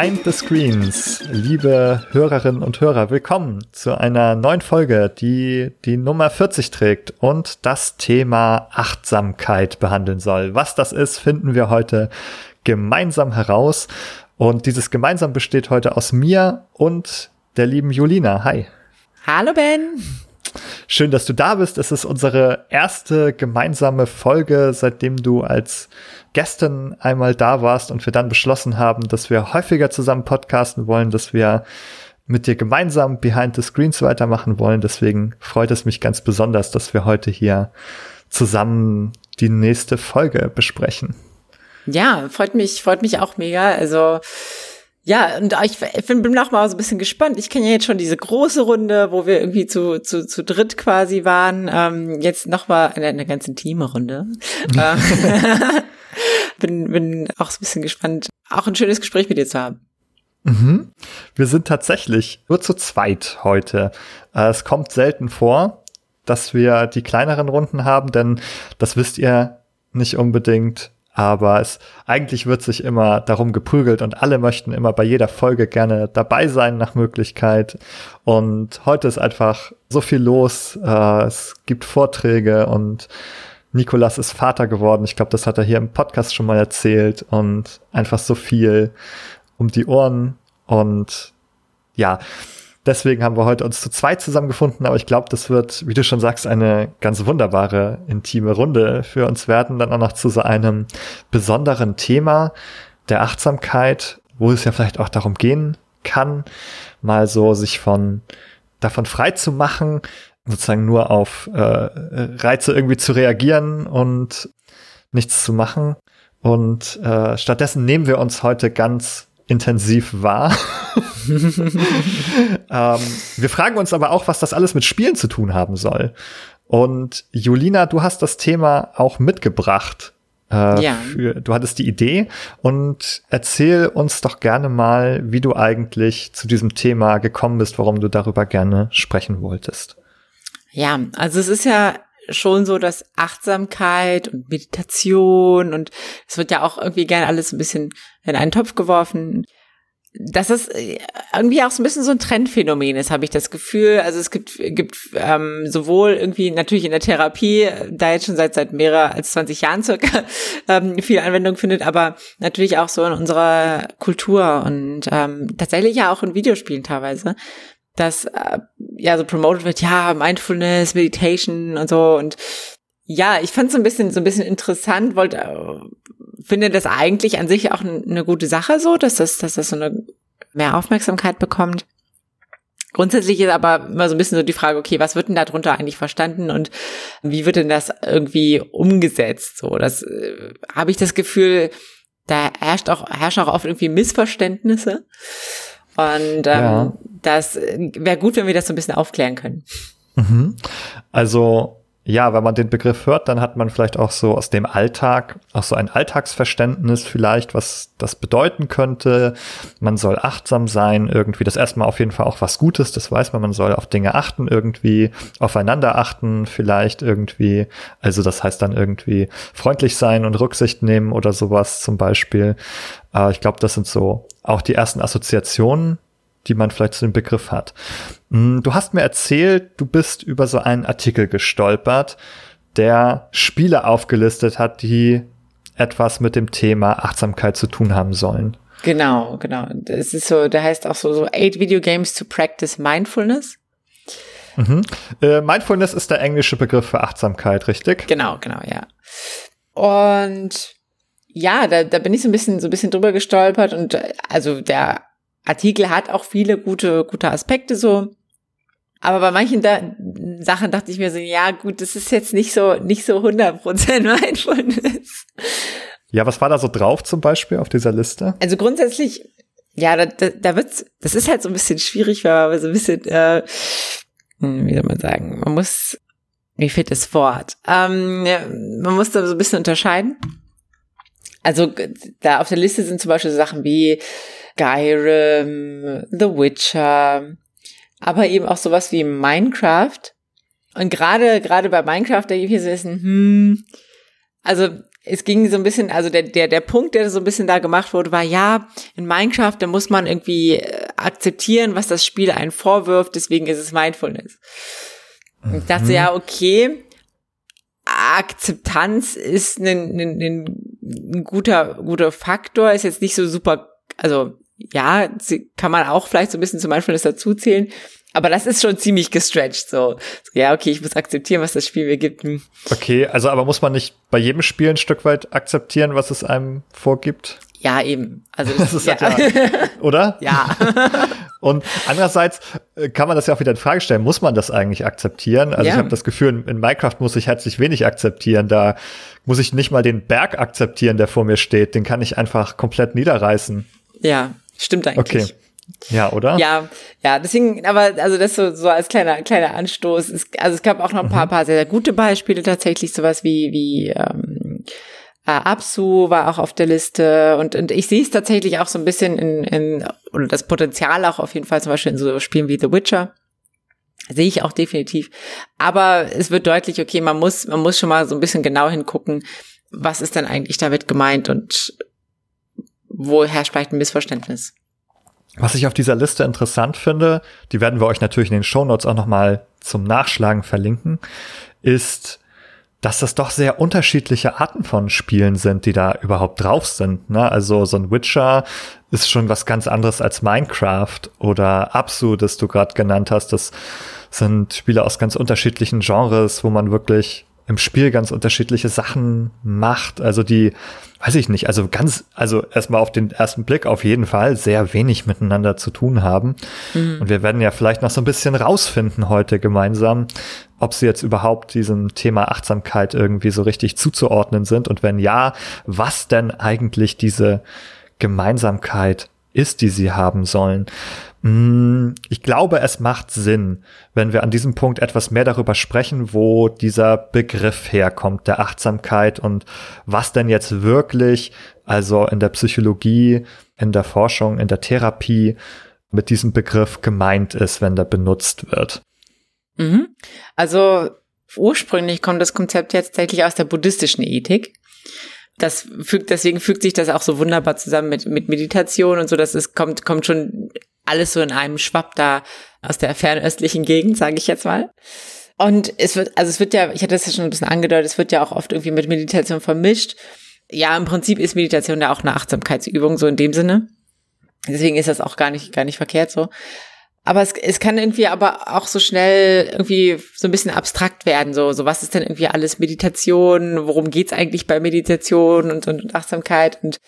Behind the Screens, liebe Hörerinnen und Hörer, willkommen zu einer neuen Folge, die die Nummer 40 trägt und das Thema Achtsamkeit behandeln soll. Was das ist, finden wir heute gemeinsam heraus. Und dieses gemeinsam besteht heute aus mir und der lieben Julina. Hi. Hallo Ben. Schön, dass du da bist. Es ist unsere erste gemeinsame Folge, seitdem du als Gästin einmal da warst und wir dann beschlossen haben, dass wir häufiger zusammen podcasten wollen, dass wir mit dir gemeinsam Behind the Screens weitermachen wollen. Deswegen freut es mich ganz besonders, dass wir heute hier zusammen die nächste Folge besprechen. Ja, freut mich, freut mich auch mega. Also ja, und ich bin, bin auch mal so ein bisschen gespannt. Ich kenne ja jetzt schon diese große Runde, wo wir irgendwie zu, zu, zu dritt quasi waren. Ähm, jetzt noch mal eine, eine ganz intime Runde. Ähm, bin, bin auch so ein bisschen gespannt, auch ein schönes Gespräch mit dir zu haben. Mhm. Wir sind tatsächlich nur zu zweit heute. Äh, es kommt selten vor, dass wir die kleineren Runden haben, denn das wisst ihr nicht unbedingt. Aber es eigentlich wird sich immer darum geprügelt und alle möchten immer bei jeder Folge gerne dabei sein nach Möglichkeit. Und heute ist einfach so viel los. Äh, es gibt Vorträge und Nikolas ist Vater geworden. Ich glaube, das hat er hier im Podcast schon mal erzählt und einfach so viel um die Ohren und ja, deswegen haben wir heute uns zu zweit zusammengefunden, aber ich glaube, das wird, wie du schon sagst, eine ganz wunderbare intime Runde für uns werden, dann auch noch zu so einem besonderen Thema der Achtsamkeit, wo es ja vielleicht auch darum gehen kann, mal so sich von davon frei zu machen, sozusagen nur auf äh, Reize irgendwie zu reagieren und nichts zu machen. Und äh, stattdessen nehmen wir uns heute ganz intensiv wahr. ähm, wir fragen uns aber auch, was das alles mit Spielen zu tun haben soll. Und Julina, du hast das Thema auch mitgebracht. Äh, ja. Für, du hattest die Idee und erzähl uns doch gerne mal, wie du eigentlich zu diesem Thema gekommen bist, warum du darüber gerne sprechen wolltest. Ja, also es ist ja schon so, dass Achtsamkeit und Meditation und es wird ja auch irgendwie gerne alles ein bisschen in einen Topf geworfen. Dass es irgendwie auch so ein bisschen so ein Trendphänomen ist, habe ich das Gefühl. Also es gibt, gibt ähm, sowohl irgendwie natürlich in der Therapie, da jetzt schon seit seit mehrer als 20 Jahren circa ähm, viel Anwendung findet, aber natürlich auch so in unserer Kultur und ähm, tatsächlich ja auch in Videospielen teilweise dass äh, ja so promoted wird, ja, Mindfulness, Meditation und so und ja, ich fand es so ein bisschen so ein bisschen interessant, wollte äh, finde das eigentlich an sich auch eine gute Sache so, dass das dass das so eine mehr Aufmerksamkeit bekommt. Grundsätzlich ist aber immer so ein bisschen so die Frage, okay, was wird denn darunter eigentlich verstanden und wie wird denn das irgendwie umgesetzt? So, das äh, habe ich das Gefühl, da herrscht auch herrschen auch oft irgendwie Missverständnisse. Und ähm, ja. das wäre gut, wenn wir das so ein bisschen aufklären können. Mhm. Also ja, wenn man den Begriff hört, dann hat man vielleicht auch so aus dem Alltag, auch so ein Alltagsverständnis vielleicht, was das bedeuten könnte. Man soll achtsam sein, irgendwie. Das erstmal auf jeden Fall auch was Gutes, das weiß man. Man soll auf Dinge achten, irgendwie, aufeinander achten, vielleicht irgendwie. Also das heißt dann irgendwie freundlich sein und Rücksicht nehmen oder sowas zum Beispiel. Äh, ich glaube, das sind so auch die ersten Assoziationen, die man vielleicht zu dem Begriff hat. Hm, du hast mir erzählt, du bist über so einen Artikel gestolpert, der Spiele aufgelistet hat, die etwas mit dem Thema Achtsamkeit zu tun haben sollen. Genau, genau. Das ist so, der heißt auch so, so Eight Video Games to Practice Mindfulness. Mhm. Äh, Mindfulness ist der englische Begriff für Achtsamkeit, richtig? Genau, genau, ja. Und ja, da, da bin ich so ein bisschen, so ein bisschen drüber gestolpert und also der Artikel hat auch viele gute, gute Aspekte so. Aber bei manchen da Sachen dachte ich mir so, ja gut, das ist jetzt nicht so, nicht so 100% Mindfulness. Ja, was war da so drauf zum Beispiel auf dieser Liste? Also grundsätzlich, ja, da, da, da wird's, das ist halt so ein bisschen schwierig, weil man so ein bisschen, äh, hm, wie soll man sagen, man muss, wie fehlt das Wort? Ähm, ja, man muss da so ein bisschen unterscheiden. Also da auf der Liste sind zum Beispiel Sachen wie Skyrim, The Witcher, aber eben auch sowas wie Minecraft. Und gerade, gerade bei Minecraft, da gibt es ein, hm, also es ging so ein bisschen, also der, der, der Punkt, der so ein bisschen da gemacht wurde, war ja, in Minecraft, da muss man irgendwie äh, akzeptieren, was das Spiel einen vorwirft, deswegen ist es Mindfulness. Mhm. Ich dachte, ja, okay, Akzeptanz ist ein, ein, ein, ein guter, guter Faktor, ist jetzt nicht so super, also ja, kann man auch vielleicht so ein bisschen zum Mindfulness dazuzählen, aber das ist schon ziemlich gestretched, so. Ja, okay, ich muss akzeptieren, was das Spiel mir gibt. Hm. Okay, also aber muss man nicht bei jedem Spiel ein Stück weit akzeptieren, was es einem vorgibt? Ja, eben. Also das, das ist ja. Halt ja, oder? Ja. Und andererseits äh, kann man das ja auch wieder in Frage stellen, muss man das eigentlich akzeptieren? Also ja. ich habe das Gefühl, in, in Minecraft muss ich herzlich wenig akzeptieren. Da muss ich nicht mal den Berg akzeptieren, der vor mir steht. Den kann ich einfach komplett niederreißen. Ja, stimmt eigentlich. Okay. Ja, oder? Ja, ja, deswegen, aber also das so, so als kleiner, kleiner Anstoß. Es, also es gab auch noch ein paar, mhm. paar sehr, sehr gute Beispiele tatsächlich, sowas wie, wie ähm, äh, Absu war auch auf der Liste und, und ich sehe es tatsächlich auch so ein bisschen in, in, oder das Potenzial auch auf jeden Fall zum Beispiel in so Spielen wie The Witcher. Sehe ich auch definitiv. Aber es wird deutlich, okay, man muss, man muss schon mal so ein bisschen genau hingucken, was ist denn eigentlich damit gemeint und wo herrscht vielleicht ein Missverständnis. Was ich auf dieser Liste interessant finde, die werden wir euch natürlich in den Shownotes auch nochmal zum Nachschlagen verlinken, ist, dass das doch sehr unterschiedliche Arten von Spielen sind, die da überhaupt drauf sind. Ne? Also so ein Witcher ist schon was ganz anderes als Minecraft oder Absu, das du gerade genannt hast. Das sind Spiele aus ganz unterschiedlichen Genres, wo man wirklich im Spiel ganz unterschiedliche Sachen macht. Also die, weiß ich nicht, also ganz, also erstmal auf den ersten Blick auf jeden Fall sehr wenig miteinander zu tun haben. Mhm. Und wir werden ja vielleicht noch so ein bisschen rausfinden heute gemeinsam, ob sie jetzt überhaupt diesem Thema Achtsamkeit irgendwie so richtig zuzuordnen sind. Und wenn ja, was denn eigentlich diese Gemeinsamkeit ist, die sie haben sollen. Mm, ich glaube, es macht Sinn, wenn wir an diesem Punkt etwas mehr darüber sprechen, wo dieser Begriff herkommt, der Achtsamkeit und was denn jetzt wirklich, also in der Psychologie, in der Forschung, in der Therapie mit diesem Begriff gemeint ist, wenn der benutzt wird. Mhm. Also ursprünglich kommt das Konzept jetzt tatsächlich aus der buddhistischen Ethik das fügt, deswegen fügt sich das auch so wunderbar zusammen mit, mit Meditation und so, dass es kommt, kommt schon alles so in einem Schwapp da aus der fernöstlichen Gegend, sage ich jetzt mal. Und es wird, also es wird ja, ich hatte das ja schon ein bisschen angedeutet, es wird ja auch oft irgendwie mit Meditation vermischt. Ja, im Prinzip ist Meditation ja auch eine Achtsamkeitsübung, so in dem Sinne. Deswegen ist das auch gar nicht, gar nicht verkehrt so. Aber es, es kann irgendwie aber auch so schnell irgendwie so ein bisschen abstrakt werden. So, so was ist denn irgendwie alles Meditation? Worum geht's eigentlich bei Meditation und, und Achtsamkeit? Und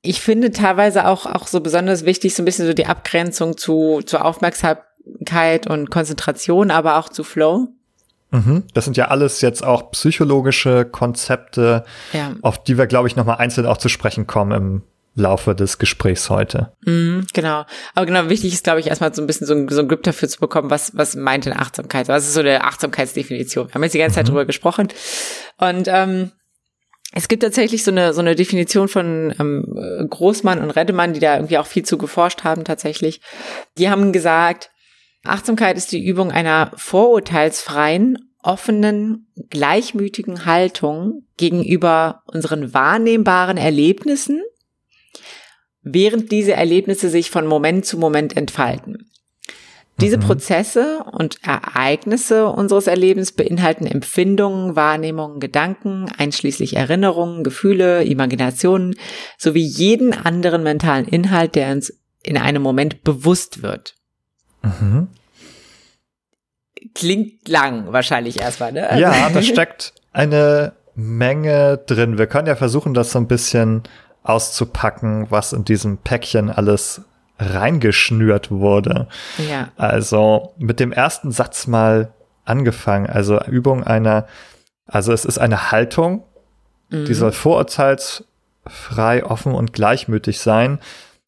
ich finde teilweise auch, auch so besonders wichtig, so ein bisschen so die Abgrenzung zu, zu Aufmerksamkeit und Konzentration, aber auch zu Flow. Mhm. Das sind ja alles jetzt auch psychologische Konzepte, ja. auf die wir, glaube ich, nochmal einzeln auch zu sprechen kommen im Laufe des Gesprächs heute. Mhm, genau. Aber genau, wichtig ist, glaube ich, erstmal so ein bisschen so ein, so ein Grip dafür zu bekommen, was, was meint denn Achtsamkeit? Was ist so eine Achtsamkeitsdefinition? Wir haben jetzt die ganze Zeit mhm. drüber gesprochen. Und ähm, es gibt tatsächlich so eine, so eine Definition von ähm, Großmann und Redemann, die da irgendwie auch viel zu geforscht haben tatsächlich. Die haben gesagt, Achtsamkeit ist die Übung einer vorurteilsfreien, offenen, gleichmütigen Haltung gegenüber unseren wahrnehmbaren Erlebnissen, während diese Erlebnisse sich von Moment zu Moment entfalten. Diese mhm. Prozesse und Ereignisse unseres Erlebens beinhalten Empfindungen, Wahrnehmungen, Gedanken, einschließlich Erinnerungen, Gefühle, Imaginationen sowie jeden anderen mentalen Inhalt, der uns in einem Moment bewusst wird. Mhm. Klingt lang wahrscheinlich erstmal, ne? Ja, da steckt eine Menge drin. Wir können ja versuchen, das so ein bisschen auszupacken, was in diesem Päckchen alles reingeschnürt wurde. Ja. Also mit dem ersten Satz mal angefangen. Also Übung einer, also es ist eine Haltung, mhm. die soll vorurteilsfrei, offen und gleichmütig sein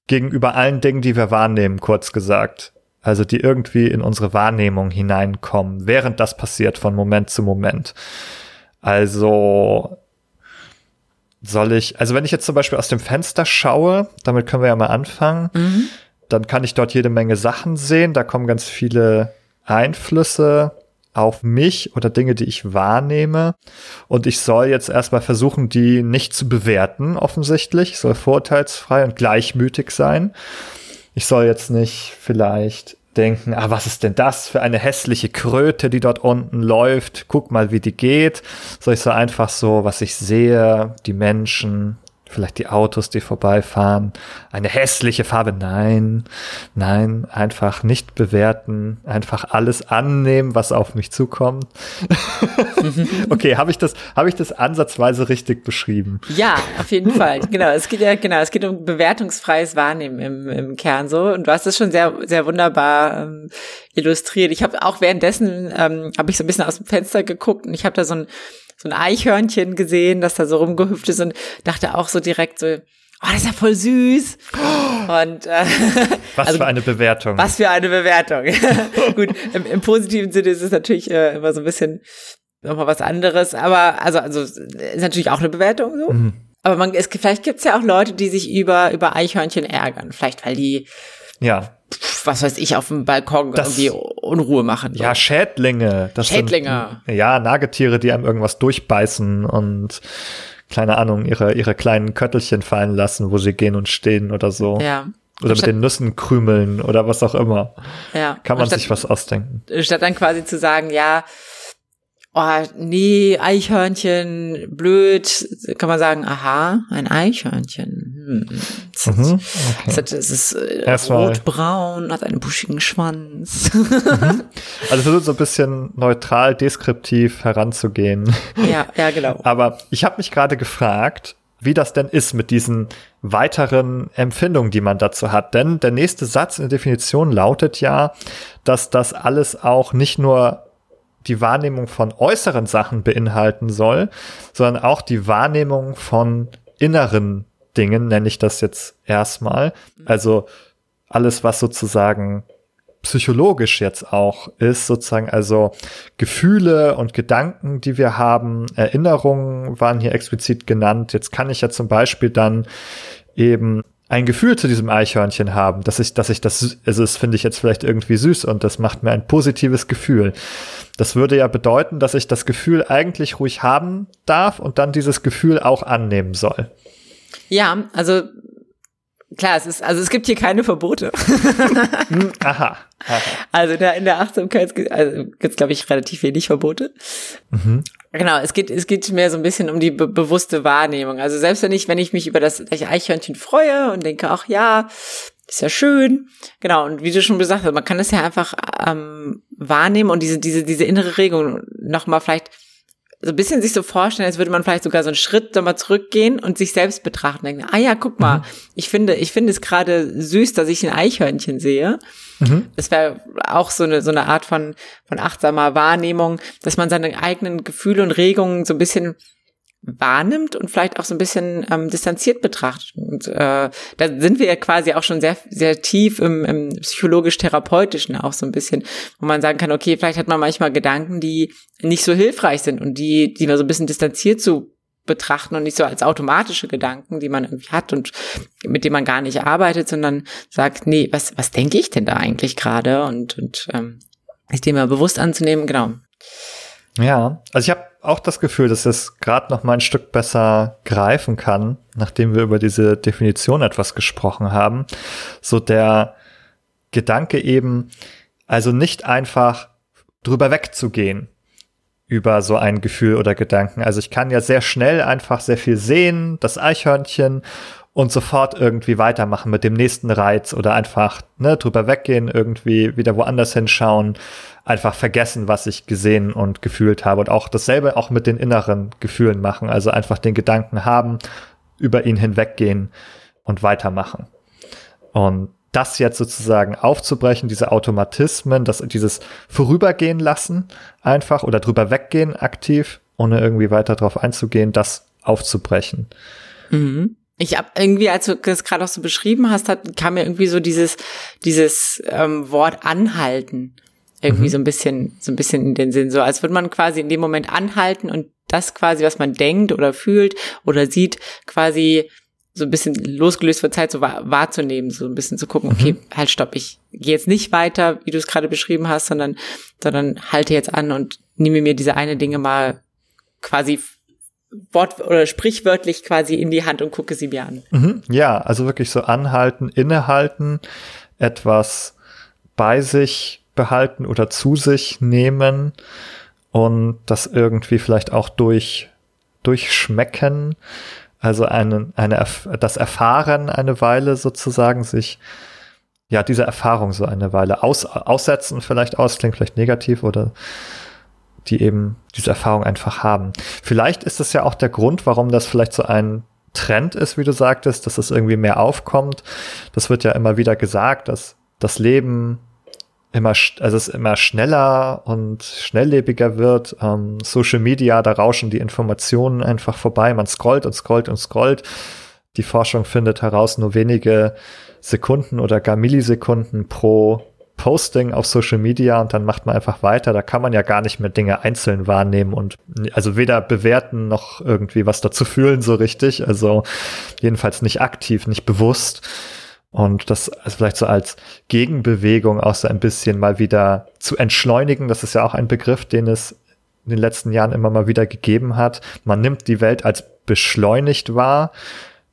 gegenüber allen Dingen, die wir wahrnehmen, kurz gesagt. Also die irgendwie in unsere Wahrnehmung hineinkommen, während das passiert von Moment zu Moment. Also soll ich, also wenn ich jetzt zum Beispiel aus dem Fenster schaue, damit können wir ja mal anfangen, mhm. dann kann ich dort jede Menge Sachen sehen. Da kommen ganz viele Einflüsse auf mich oder Dinge, die ich wahrnehme. Und ich soll jetzt erstmal versuchen, die nicht zu bewerten, offensichtlich. Ich soll vorteilsfrei und gleichmütig sein. Ich soll jetzt nicht vielleicht denken, ah, was ist denn das für eine hässliche Kröte, die dort unten läuft? Guck mal, wie die geht. Soll ich so einfach so, was ich sehe, die Menschen, vielleicht die Autos, die vorbeifahren, eine hässliche Farbe. Nein, nein, einfach nicht bewerten, einfach alles annehmen, was auf mich zukommt. okay, habe ich das, habe ich das ansatzweise richtig beschrieben? Ja, auf jeden Fall. Genau, es geht ja genau, es geht um bewertungsfreies Wahrnehmen im, im Kern so. Und du hast es schon sehr, sehr wunderbar ähm, illustriert. Ich habe auch währenddessen ähm, habe ich so ein bisschen aus dem Fenster geguckt und ich habe da so ein so ein Eichhörnchen gesehen, das da so rumgehüpft ist und dachte auch so direkt so, oh, das ist ja voll süß. Und äh, was also, für eine Bewertung. Was für eine Bewertung. Gut, im, im, positiven Sinne ist es natürlich äh, immer so ein bisschen nochmal was anderes, aber also also ist natürlich auch eine Bewertung so. Mhm. Aber man, es, vielleicht gibt es ja auch Leute, die sich über über Eichhörnchen ärgern, vielleicht weil die ja was weiß ich, auf dem Balkon das, irgendwie Unruhe machen. So. Ja, Schädlinge. Das Schädlinge. Sind, ja, Nagetiere, die einem irgendwas durchbeißen und keine Ahnung, ihre, ihre kleinen Köttelchen fallen lassen, wo sie gehen und stehen oder so. Ja. Oder mit den Nüssen krümeln oder was auch immer. Ja. Kann man statt, sich was ausdenken. Statt dann quasi zu sagen, ja, oh, nee, Eichhörnchen, blöd, kann man sagen, aha, ein Eichhörnchen. Hm. Das, mhm, okay. das, das ist äh, rotbraun, hat einen buschigen Schwanz. Mhm. Also versucht so ein bisschen neutral, deskriptiv heranzugehen. Ja, ja, genau. Aber ich habe mich gerade gefragt, wie das denn ist mit diesen weiteren Empfindungen, die man dazu hat. Denn der nächste Satz in der Definition lautet ja, dass das alles auch nicht nur die Wahrnehmung von äußeren Sachen beinhalten soll, sondern auch die Wahrnehmung von inneren Dingen, nenne ich das jetzt erstmal. Also alles, was sozusagen psychologisch jetzt auch ist, sozusagen also Gefühle und Gedanken, die wir haben, Erinnerungen waren hier explizit genannt. Jetzt kann ich ja zum Beispiel dann eben ein Gefühl zu diesem Eichhörnchen haben, dass ich, dass ich das, also das finde ich jetzt vielleicht irgendwie süß und das macht mir ein positives Gefühl. Das würde ja bedeuten, dass ich das Gefühl eigentlich ruhig haben darf und dann dieses Gefühl auch annehmen soll. Ja, also Klar, es ist, also es gibt hier keine Verbote. Hm, aha, aha. Also da in der Achtsamkeit also gibt es, glaube ich, relativ wenig Verbote. Mhm. Genau, es geht, es geht mehr so ein bisschen um die be bewusste Wahrnehmung. Also selbst wenn ich, wenn ich mich über das Eichhörnchen freue und denke, ach ja, ist ja schön. Genau, und wie du schon gesagt hast, man kann es ja einfach ähm, wahrnehmen und diese, diese, diese innere Regung nochmal vielleicht so ein bisschen sich so vorstellen, als würde man vielleicht sogar so einen Schritt nochmal zurückgehen und sich selbst betrachten. Denken, ah ja, guck mal, mhm. ich finde, ich finde es gerade süß, dass ich ein Eichhörnchen sehe. Mhm. Das wäre auch so eine, so eine Art von, von achtsamer Wahrnehmung, dass man seine eigenen Gefühle und Regungen so ein bisschen wahrnimmt und vielleicht auch so ein bisschen ähm, distanziert betrachtet. Und äh, da sind wir ja quasi auch schon sehr, sehr tief im, im psychologisch-therapeutischen auch so ein bisschen, wo man sagen kann, okay, vielleicht hat man manchmal Gedanken, die nicht so hilfreich sind und die, die man so ein bisschen distanziert zu betrachten und nicht so als automatische Gedanken, die man irgendwie hat und mit denen man gar nicht arbeitet, sondern sagt, nee, was, was denke ich denn da eigentlich gerade und, und ähm, dem mal bewusst anzunehmen, genau. Ja, also ich habe auch das Gefühl, dass es gerade noch mal ein Stück besser greifen kann, nachdem wir über diese Definition etwas gesprochen haben. So der Gedanke eben, also nicht einfach drüber wegzugehen über so ein Gefühl oder Gedanken. Also ich kann ja sehr schnell einfach sehr viel sehen, das Eichhörnchen und sofort irgendwie weitermachen mit dem nächsten Reiz oder einfach ne, drüber weggehen, irgendwie wieder woanders hinschauen einfach vergessen, was ich gesehen und gefühlt habe und auch dasselbe auch mit den inneren Gefühlen machen, also einfach den Gedanken haben, über ihn hinweggehen und weitermachen. Und das jetzt sozusagen aufzubrechen, diese Automatismen, das, dieses Vorübergehen lassen, einfach oder drüber weggehen aktiv, ohne irgendwie weiter drauf einzugehen, das aufzubrechen. Mhm. Ich hab irgendwie, als du das gerade auch so beschrieben hast, hat, kam mir irgendwie so dieses, dieses ähm, Wort anhalten irgendwie mhm. so ein bisschen, so ein bisschen in den Sinn, so als würde man quasi in dem Moment anhalten und das quasi, was man denkt oder fühlt oder sieht, quasi so ein bisschen losgelöst von Zeit so wahr, wahrzunehmen, so ein bisschen zu gucken, okay, mhm. halt stopp, ich gehe jetzt nicht weiter, wie du es gerade beschrieben hast, sondern, sondern halte jetzt an und nehme mir diese eine Dinge mal quasi wort oder sprichwörtlich quasi in die Hand und gucke sie mir an. Mhm. Ja, also wirklich so anhalten, innehalten, etwas bei sich behalten oder zu sich nehmen und das irgendwie vielleicht auch durch durchschmecken also eine, eine, das Erfahren eine Weile sozusagen sich, ja, diese Erfahrung so eine Weile aus, aussetzen vielleicht aus, klingt vielleicht negativ oder die eben diese Erfahrung einfach haben. Vielleicht ist es ja auch der Grund, warum das vielleicht so ein Trend ist, wie du sagtest, dass es irgendwie mehr aufkommt. Das wird ja immer wieder gesagt, dass das Leben immer, also es immer schneller und schnelllebiger wird. Ähm, Social Media, da rauschen die Informationen einfach vorbei. Man scrollt und scrollt und scrollt. Die Forschung findet heraus, nur wenige Sekunden oder gar Millisekunden pro Posting auf Social Media und dann macht man einfach weiter. Da kann man ja gar nicht mehr Dinge einzeln wahrnehmen und also weder bewerten noch irgendwie was dazu fühlen so richtig. Also jedenfalls nicht aktiv, nicht bewusst. Und das also vielleicht so als Gegenbewegung auch so ein bisschen mal wieder zu entschleunigen. Das ist ja auch ein Begriff, den es in den letzten Jahren immer mal wieder gegeben hat. Man nimmt die Welt als beschleunigt wahr.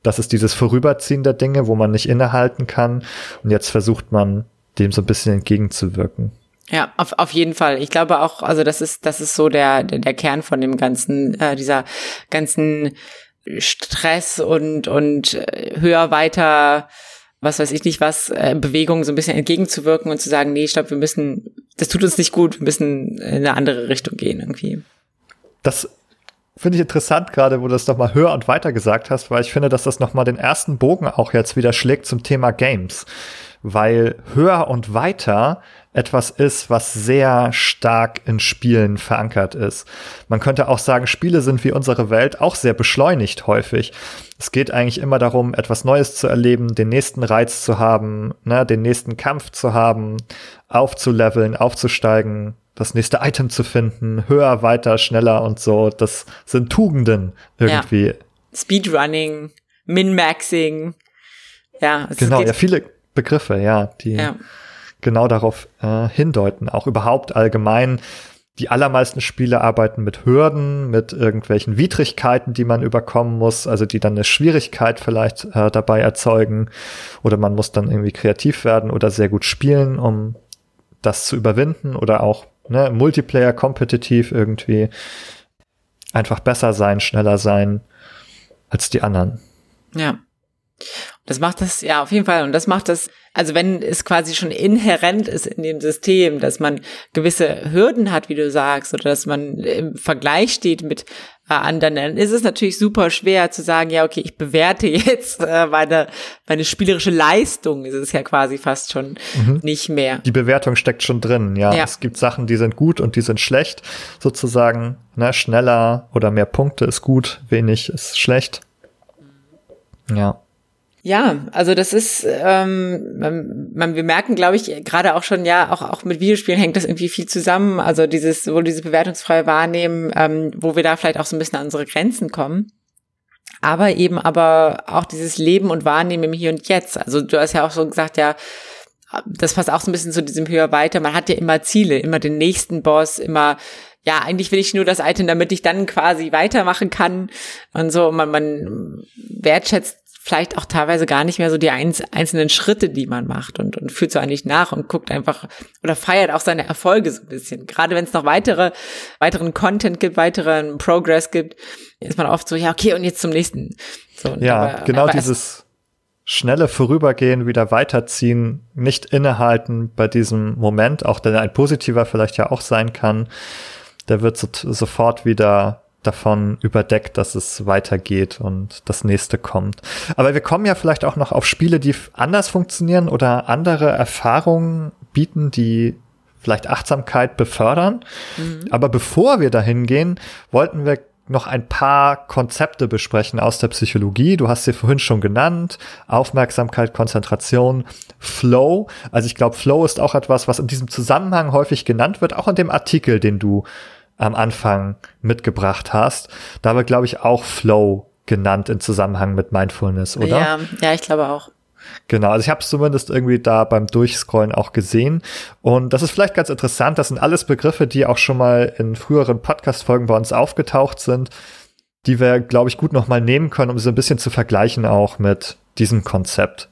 Das ist dieses Vorüberziehen der Dinge, wo man nicht innehalten kann. Und jetzt versucht man, dem so ein bisschen entgegenzuwirken. Ja, auf, auf jeden Fall. Ich glaube auch, also das ist, das ist so der, der, der Kern von dem ganzen, äh, dieser ganzen Stress und, und äh, höher, weiter, was weiß ich nicht was, äh, Bewegungen so ein bisschen entgegenzuwirken und zu sagen, nee, stopp, wir müssen, das tut uns nicht gut, wir müssen in eine andere Richtung gehen irgendwie. Das finde ich interessant gerade, wo du das nochmal höher und weiter gesagt hast, weil ich finde, dass das nochmal den ersten Bogen auch jetzt wieder schlägt zum Thema Games. Weil höher und weiter etwas ist, was sehr stark in Spielen verankert ist. Man könnte auch sagen, Spiele sind wie unsere Welt auch sehr beschleunigt häufig. Es geht eigentlich immer darum, etwas Neues zu erleben, den nächsten Reiz zu haben, ne, den nächsten Kampf zu haben, aufzuleveln, aufzusteigen, das nächste Item zu finden, höher, weiter, schneller und so. Das sind Tugenden irgendwie. Ja. Speedrunning, Min-Maxing. Ja, genau, ja, viele Begriffe, ja, die ja genau darauf äh, hindeuten. Auch überhaupt allgemein. Die allermeisten Spiele arbeiten mit Hürden, mit irgendwelchen Widrigkeiten, die man überkommen muss, also die dann eine Schwierigkeit vielleicht äh, dabei erzeugen. Oder man muss dann irgendwie kreativ werden oder sehr gut spielen, um das zu überwinden. Oder auch ne, Multiplayer kompetitiv irgendwie einfach besser sein, schneller sein als die anderen. Ja. Das macht das, ja, auf jeden Fall. Und das macht das, also wenn es quasi schon inhärent ist in dem System, dass man gewisse Hürden hat, wie du sagst, oder dass man im Vergleich steht mit äh, anderen, dann ist es natürlich super schwer zu sagen, ja, okay, ich bewerte jetzt äh, meine, meine spielerische Leistung, ist es ja quasi fast schon mhm. nicht mehr. Die Bewertung steckt schon drin, ja. ja. Es gibt Sachen, die sind gut und die sind schlecht, sozusagen, ne, schneller oder mehr Punkte ist gut, wenig ist schlecht. Ja. Ja, also das ist, ähm, man, man, wir merken, glaube ich, gerade auch schon, ja, auch, auch mit Videospielen hängt das irgendwie viel zusammen. Also dieses, wo dieses bewertungsfreie Wahrnehmen, ähm, wo wir da vielleicht auch so ein bisschen an unsere Grenzen kommen. Aber eben aber auch dieses Leben und Wahrnehmen im Hier und Jetzt. Also du hast ja auch so gesagt, ja, das passt auch so ein bisschen zu diesem Höher weiter. Man hat ja immer Ziele, immer den nächsten Boss, immer ja, eigentlich will ich nur das Item, damit ich dann quasi weitermachen kann und so. Man, man wertschätzt vielleicht auch teilweise gar nicht mehr so die einzelnen Schritte, die man macht und, und fühlt so eigentlich nach und guckt einfach oder feiert auch seine Erfolge so ein bisschen. Gerade wenn es noch weitere, weiteren Content gibt, weiteren Progress gibt, ist man oft so, ja, okay, und jetzt zum nächsten. So, ja, aber, genau aber dieses schnelle Vorübergehen, wieder weiterziehen, nicht innehalten bei diesem Moment, auch der ein positiver vielleicht ja auch sein kann, der wird so, sofort wieder davon überdeckt, dass es weitergeht und das nächste kommt. Aber wir kommen ja vielleicht auch noch auf Spiele, die anders funktionieren oder andere Erfahrungen bieten, die vielleicht Achtsamkeit befördern. Mhm. Aber bevor wir dahin gehen, wollten wir noch ein paar Konzepte besprechen aus der Psychologie. Du hast sie vorhin schon genannt. Aufmerksamkeit, Konzentration, Flow. Also ich glaube, Flow ist auch etwas, was in diesem Zusammenhang häufig genannt wird, auch in dem Artikel, den du am Anfang mitgebracht hast. Da wird, glaube ich, auch Flow genannt in Zusammenhang mit Mindfulness, oder? Ja, ja, ich glaube auch. Genau, also ich habe es zumindest irgendwie da beim Durchscrollen auch gesehen. Und das ist vielleicht ganz interessant. Das sind alles Begriffe, die auch schon mal in früheren Podcast-Folgen bei uns aufgetaucht sind, die wir, glaube ich, gut nochmal nehmen können, um sie ein bisschen zu vergleichen auch mit diesem Konzept.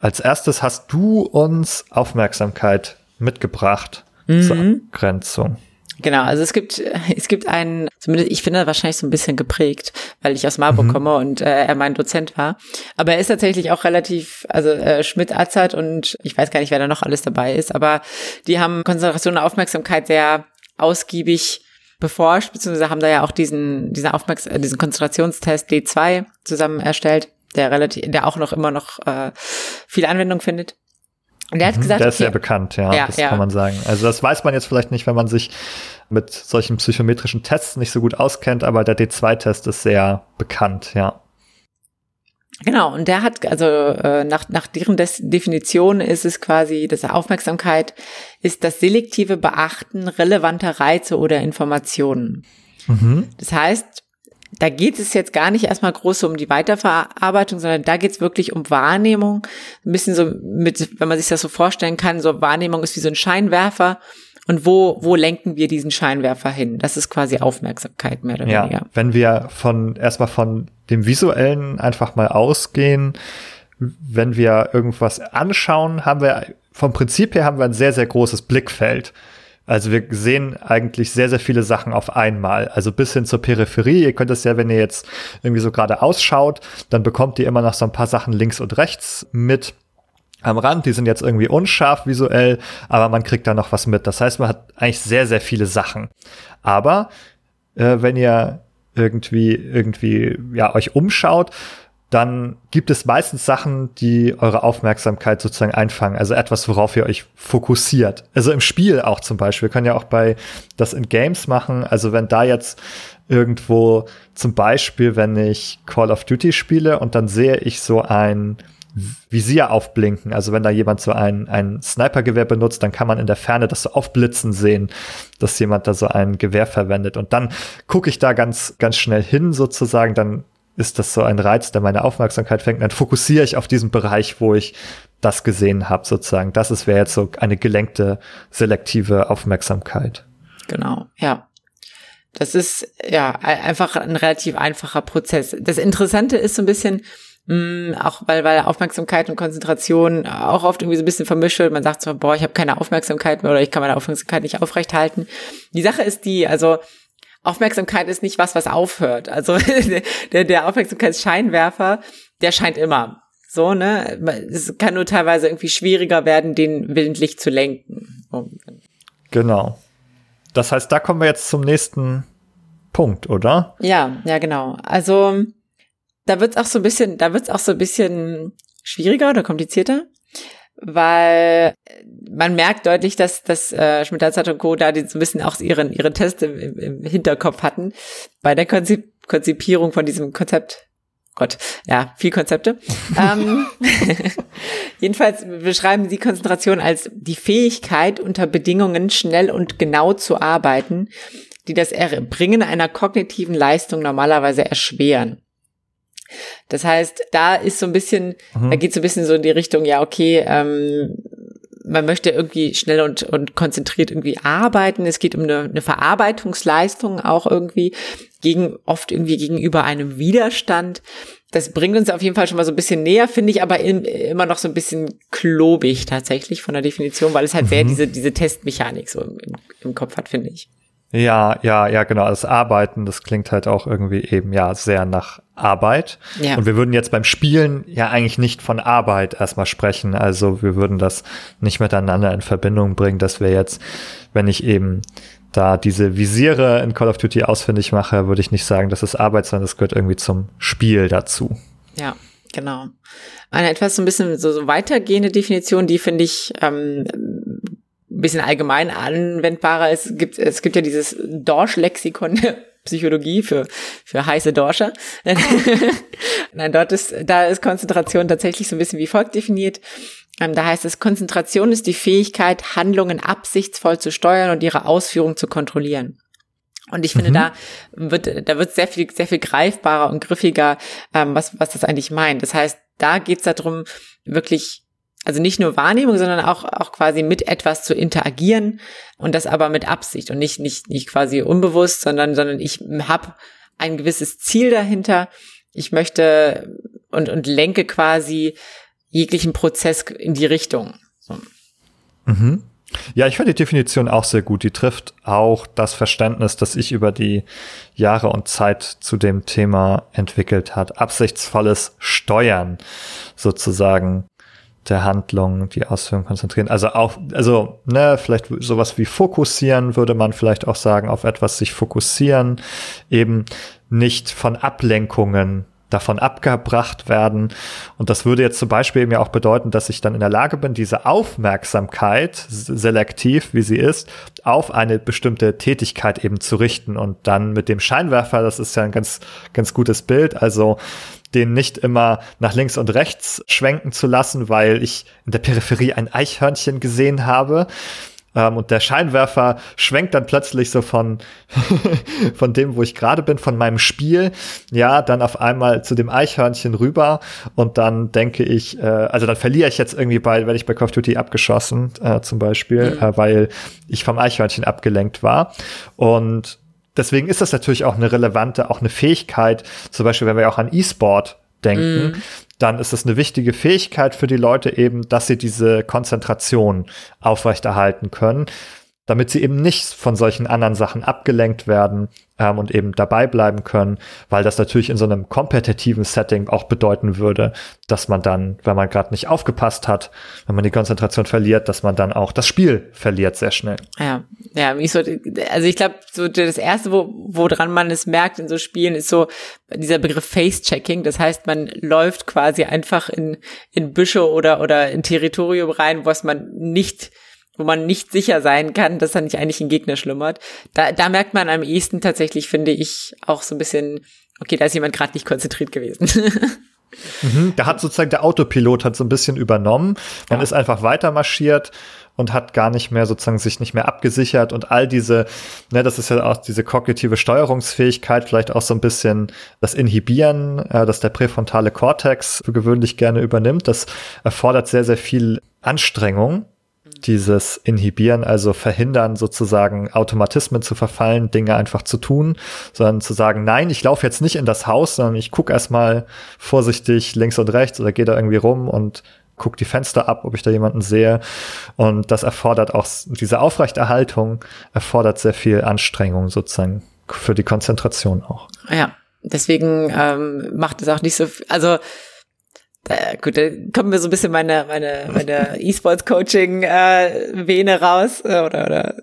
Als erstes hast du uns Aufmerksamkeit mitgebracht mhm. zur Abgrenzung. Genau, also es gibt es gibt einen, zumindest ich finde wahrscheinlich so ein bisschen geprägt, weil ich aus Marburg mhm. komme und äh, er mein Dozent war. Aber er ist tatsächlich auch relativ, also äh, Schmidt Azad und ich weiß gar nicht, wer da noch alles dabei ist, aber die haben Konzentration und Aufmerksamkeit sehr ausgiebig beforscht, beziehungsweise haben da ja auch diesen diesen Aufmerks äh, diesen Konzentrationstest D2 zusammen erstellt, der relativ, der auch noch immer noch äh, viel Anwendung findet. Und der hat mhm, gesagt, der ist okay, sehr bekannt, ja, ja das ja. kann man sagen. Also das weiß man jetzt vielleicht nicht, wenn man sich mit solchen psychometrischen Tests nicht so gut auskennt, aber der D2-Test ist sehr bekannt, ja. Genau, und der hat, also äh, nach, nach deren Des Definition ist es quasi, dass Aufmerksamkeit ist das selektive Beachten relevanter Reize oder Informationen. Mhm. Das heißt, da geht es jetzt gar nicht erstmal groß um die Weiterverarbeitung, sondern da geht es wirklich um Wahrnehmung. Ein bisschen so mit, wenn man sich das so vorstellen kann, so Wahrnehmung ist wie so ein Scheinwerfer. Und wo, wo lenken wir diesen Scheinwerfer hin? Das ist quasi Aufmerksamkeit mehr oder ja, weniger. Wenn wir von erstmal von dem Visuellen einfach mal ausgehen, wenn wir irgendwas anschauen, haben wir vom Prinzip her haben wir ein sehr, sehr großes Blickfeld. Also wir sehen eigentlich sehr, sehr viele Sachen auf einmal. Also bis hin zur Peripherie. Ihr könnt es ja, wenn ihr jetzt irgendwie so gerade ausschaut, dann bekommt ihr immer noch so ein paar Sachen links und rechts mit am Rand. Die sind jetzt irgendwie unscharf visuell, aber man kriegt da noch was mit. Das heißt, man hat eigentlich sehr, sehr viele Sachen. Aber äh, wenn ihr irgendwie, irgendwie, ja, euch umschaut, dann gibt es meistens Sachen, die eure Aufmerksamkeit sozusagen einfangen. Also etwas, worauf ihr euch fokussiert. Also im Spiel auch zum Beispiel. Wir können ja auch bei das in Games machen. Also wenn da jetzt irgendwo zum Beispiel, wenn ich Call of Duty spiele und dann sehe ich so ein Visier aufblinken. Also wenn da jemand so ein, ein Snipergewehr benutzt, dann kann man in der Ferne das so aufblitzen sehen, dass jemand da so ein Gewehr verwendet. Und dann gucke ich da ganz, ganz schnell hin sozusagen. Dann ist das so ein Reiz, der meine Aufmerksamkeit fängt, dann fokussiere ich auf diesen Bereich, wo ich das gesehen habe, sozusagen. Das wäre jetzt so eine gelenkte, selektive Aufmerksamkeit. Genau, ja. Das ist ja einfach ein relativ einfacher Prozess. Das Interessante ist so ein bisschen, mh, mm, auch weil, weil Aufmerksamkeit und Konzentration auch oft irgendwie so ein bisschen vermischt wird. Man sagt so, boah, ich habe keine Aufmerksamkeit mehr oder ich kann meine Aufmerksamkeit nicht aufrechthalten. Die Sache ist die, also Aufmerksamkeit ist nicht was, was aufhört. Also der, der Aufmerksamkeitsscheinwerfer, der scheint immer. So, ne? Es kann nur teilweise irgendwie schwieriger werden, den willentlich zu lenken. Genau. Das heißt, da kommen wir jetzt zum nächsten Punkt, oder? Ja, ja, genau. Also da wird's auch so ein bisschen, da wird's auch so ein bisschen schwieriger oder komplizierter weil man merkt deutlich, dass, dass äh, Schmidt-Hazard und Co. da die so ein bisschen auch ihren, ihre Tests im, im, im Hinterkopf hatten bei der Konzip Konzipierung von diesem Konzept. Gott, ja, viel Konzepte. ähm, jedenfalls beschreiben sie Konzentration als die Fähigkeit, unter Bedingungen schnell und genau zu arbeiten, die das Erbringen einer kognitiven Leistung normalerweise erschweren. Das heißt, da ist so ein bisschen, mhm. da geht so ein bisschen so in die Richtung, ja, okay, ähm, man möchte irgendwie schnell und, und konzentriert irgendwie arbeiten. Es geht um eine, eine Verarbeitungsleistung auch irgendwie gegen, oft irgendwie gegenüber einem Widerstand. Das bringt uns auf jeden Fall schon mal so ein bisschen näher, finde ich aber in, immer noch so ein bisschen klobig tatsächlich von der Definition, weil es halt mhm. sehr diese, diese Testmechanik so im, im Kopf hat, finde ich. Ja, ja, ja, genau. Das Arbeiten, das klingt halt auch irgendwie eben ja sehr nach Arbeit. Ja. Und wir würden jetzt beim Spielen ja eigentlich nicht von Arbeit erstmal sprechen. Also wir würden das nicht miteinander in Verbindung bringen, dass wir jetzt, wenn ich eben da diese Visiere in Call of Duty ausfindig mache, würde ich nicht sagen, das ist Arbeit, sondern das gehört irgendwie zum Spiel dazu. Ja, genau. Eine etwas so ein bisschen so, so weitergehende Definition, die finde ich ähm, bisschen allgemein anwendbarer. Es gibt, es gibt ja dieses Dorsch-Lexikon Psychologie für, für heiße Dorscher. Nein, dort ist, da ist Konzentration tatsächlich so ein bisschen wie folgt definiert. Ähm, da heißt es, Konzentration ist die Fähigkeit, Handlungen absichtsvoll zu steuern und ihre Ausführung zu kontrollieren. Und ich finde, mhm. da wird, da wird sehr viel, sehr viel greifbarer und griffiger, ähm, was, was das eigentlich meint. Das heißt, da geht's darum, wirklich, also nicht nur Wahrnehmung, sondern auch, auch quasi mit etwas zu interagieren und das aber mit Absicht und nicht, nicht, nicht quasi unbewusst, sondern, sondern ich habe ein gewisses Ziel dahinter. Ich möchte und, und lenke quasi jeglichen Prozess in die Richtung. So. Mhm. Ja, ich finde die Definition auch sehr gut. Die trifft auch das Verständnis, das ich über die Jahre und Zeit zu dem Thema entwickelt hat. Absichtsvolles Steuern sozusagen der Handlung, die Ausführung konzentrieren. Also auch, also, ne, vielleicht sowas wie fokussieren würde man vielleicht auch sagen, auf etwas sich fokussieren, eben nicht von Ablenkungen davon abgebracht werden. Und das würde jetzt zum Beispiel eben ja auch bedeuten, dass ich dann in der Lage bin, diese Aufmerksamkeit, selektiv wie sie ist, auf eine bestimmte Tätigkeit eben zu richten und dann mit dem Scheinwerfer, das ist ja ein ganz, ganz gutes Bild, also den nicht immer nach links und rechts schwenken zu lassen, weil ich in der Peripherie ein Eichhörnchen gesehen habe, ähm, und der Scheinwerfer schwenkt dann plötzlich so von, von dem, wo ich gerade bin, von meinem Spiel, ja, dann auf einmal zu dem Eichhörnchen rüber. Und dann denke ich, äh, also dann verliere ich jetzt irgendwie bei, wenn ich bei Call of Duty abgeschossen, äh, zum Beispiel, mhm. äh, weil ich vom Eichhörnchen abgelenkt war. Und deswegen ist das natürlich auch eine relevante, auch eine Fähigkeit, zum Beispiel, wenn wir auch an E-Sport denken, mm dann ist es eine wichtige Fähigkeit für die Leute eben, dass sie diese Konzentration aufrechterhalten können damit sie eben nicht von solchen anderen Sachen abgelenkt werden ähm, und eben dabei bleiben können, weil das natürlich in so einem kompetitiven Setting auch bedeuten würde, dass man dann, wenn man gerade nicht aufgepasst hat, wenn man die Konzentration verliert, dass man dann auch das Spiel verliert sehr schnell. Ja, ja, ich so, also ich glaube, so das erste, wo woran man es merkt in so Spielen, ist so dieser Begriff Face-Checking. Das heißt, man läuft quasi einfach in in Büsche oder oder in Territorium rein, was man nicht wo man nicht sicher sein kann, dass da nicht eigentlich ein Gegner schlummert. Da, da merkt man am ehesten tatsächlich, finde ich, auch so ein bisschen, okay, da ist jemand gerade nicht konzentriert gewesen. mhm, da hat sozusagen der Autopilot hat so ein bisschen übernommen. Man ja. ist einfach weiter marschiert und hat gar nicht mehr sozusagen sich nicht mehr abgesichert und all diese, ne, das ist ja auch diese kognitive Steuerungsfähigkeit, vielleicht auch so ein bisschen das Inhibieren, äh, dass der präfrontale Kortex für gewöhnlich gerne übernimmt. Das erfordert sehr, sehr viel Anstrengung dieses Inhibieren, also verhindern, sozusagen Automatismen zu verfallen, Dinge einfach zu tun, sondern zu sagen, nein, ich laufe jetzt nicht in das Haus, sondern ich gucke erstmal vorsichtig links und rechts oder gehe da irgendwie rum und gucke die Fenster ab, ob ich da jemanden sehe. Und das erfordert auch, diese Aufrechterhaltung erfordert sehr viel Anstrengung sozusagen für die Konzentration auch. Ja, deswegen ähm, macht es auch nicht so, also da, gut, da kommen mir so ein bisschen meine meine meine E-Sports-Coaching äh, Vene raus äh, oder oder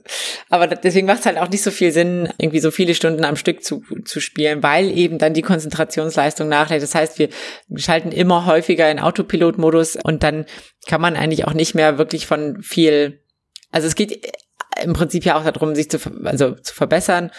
aber deswegen macht es halt auch nicht so viel Sinn, irgendwie so viele Stunden am Stück zu zu spielen, weil eben dann die Konzentrationsleistung nachlädt. Das heißt, wir schalten immer häufiger in Autopilot-Modus und dann kann man eigentlich auch nicht mehr wirklich von viel. Also es geht im Prinzip ja auch darum, sich zu also zu verbessern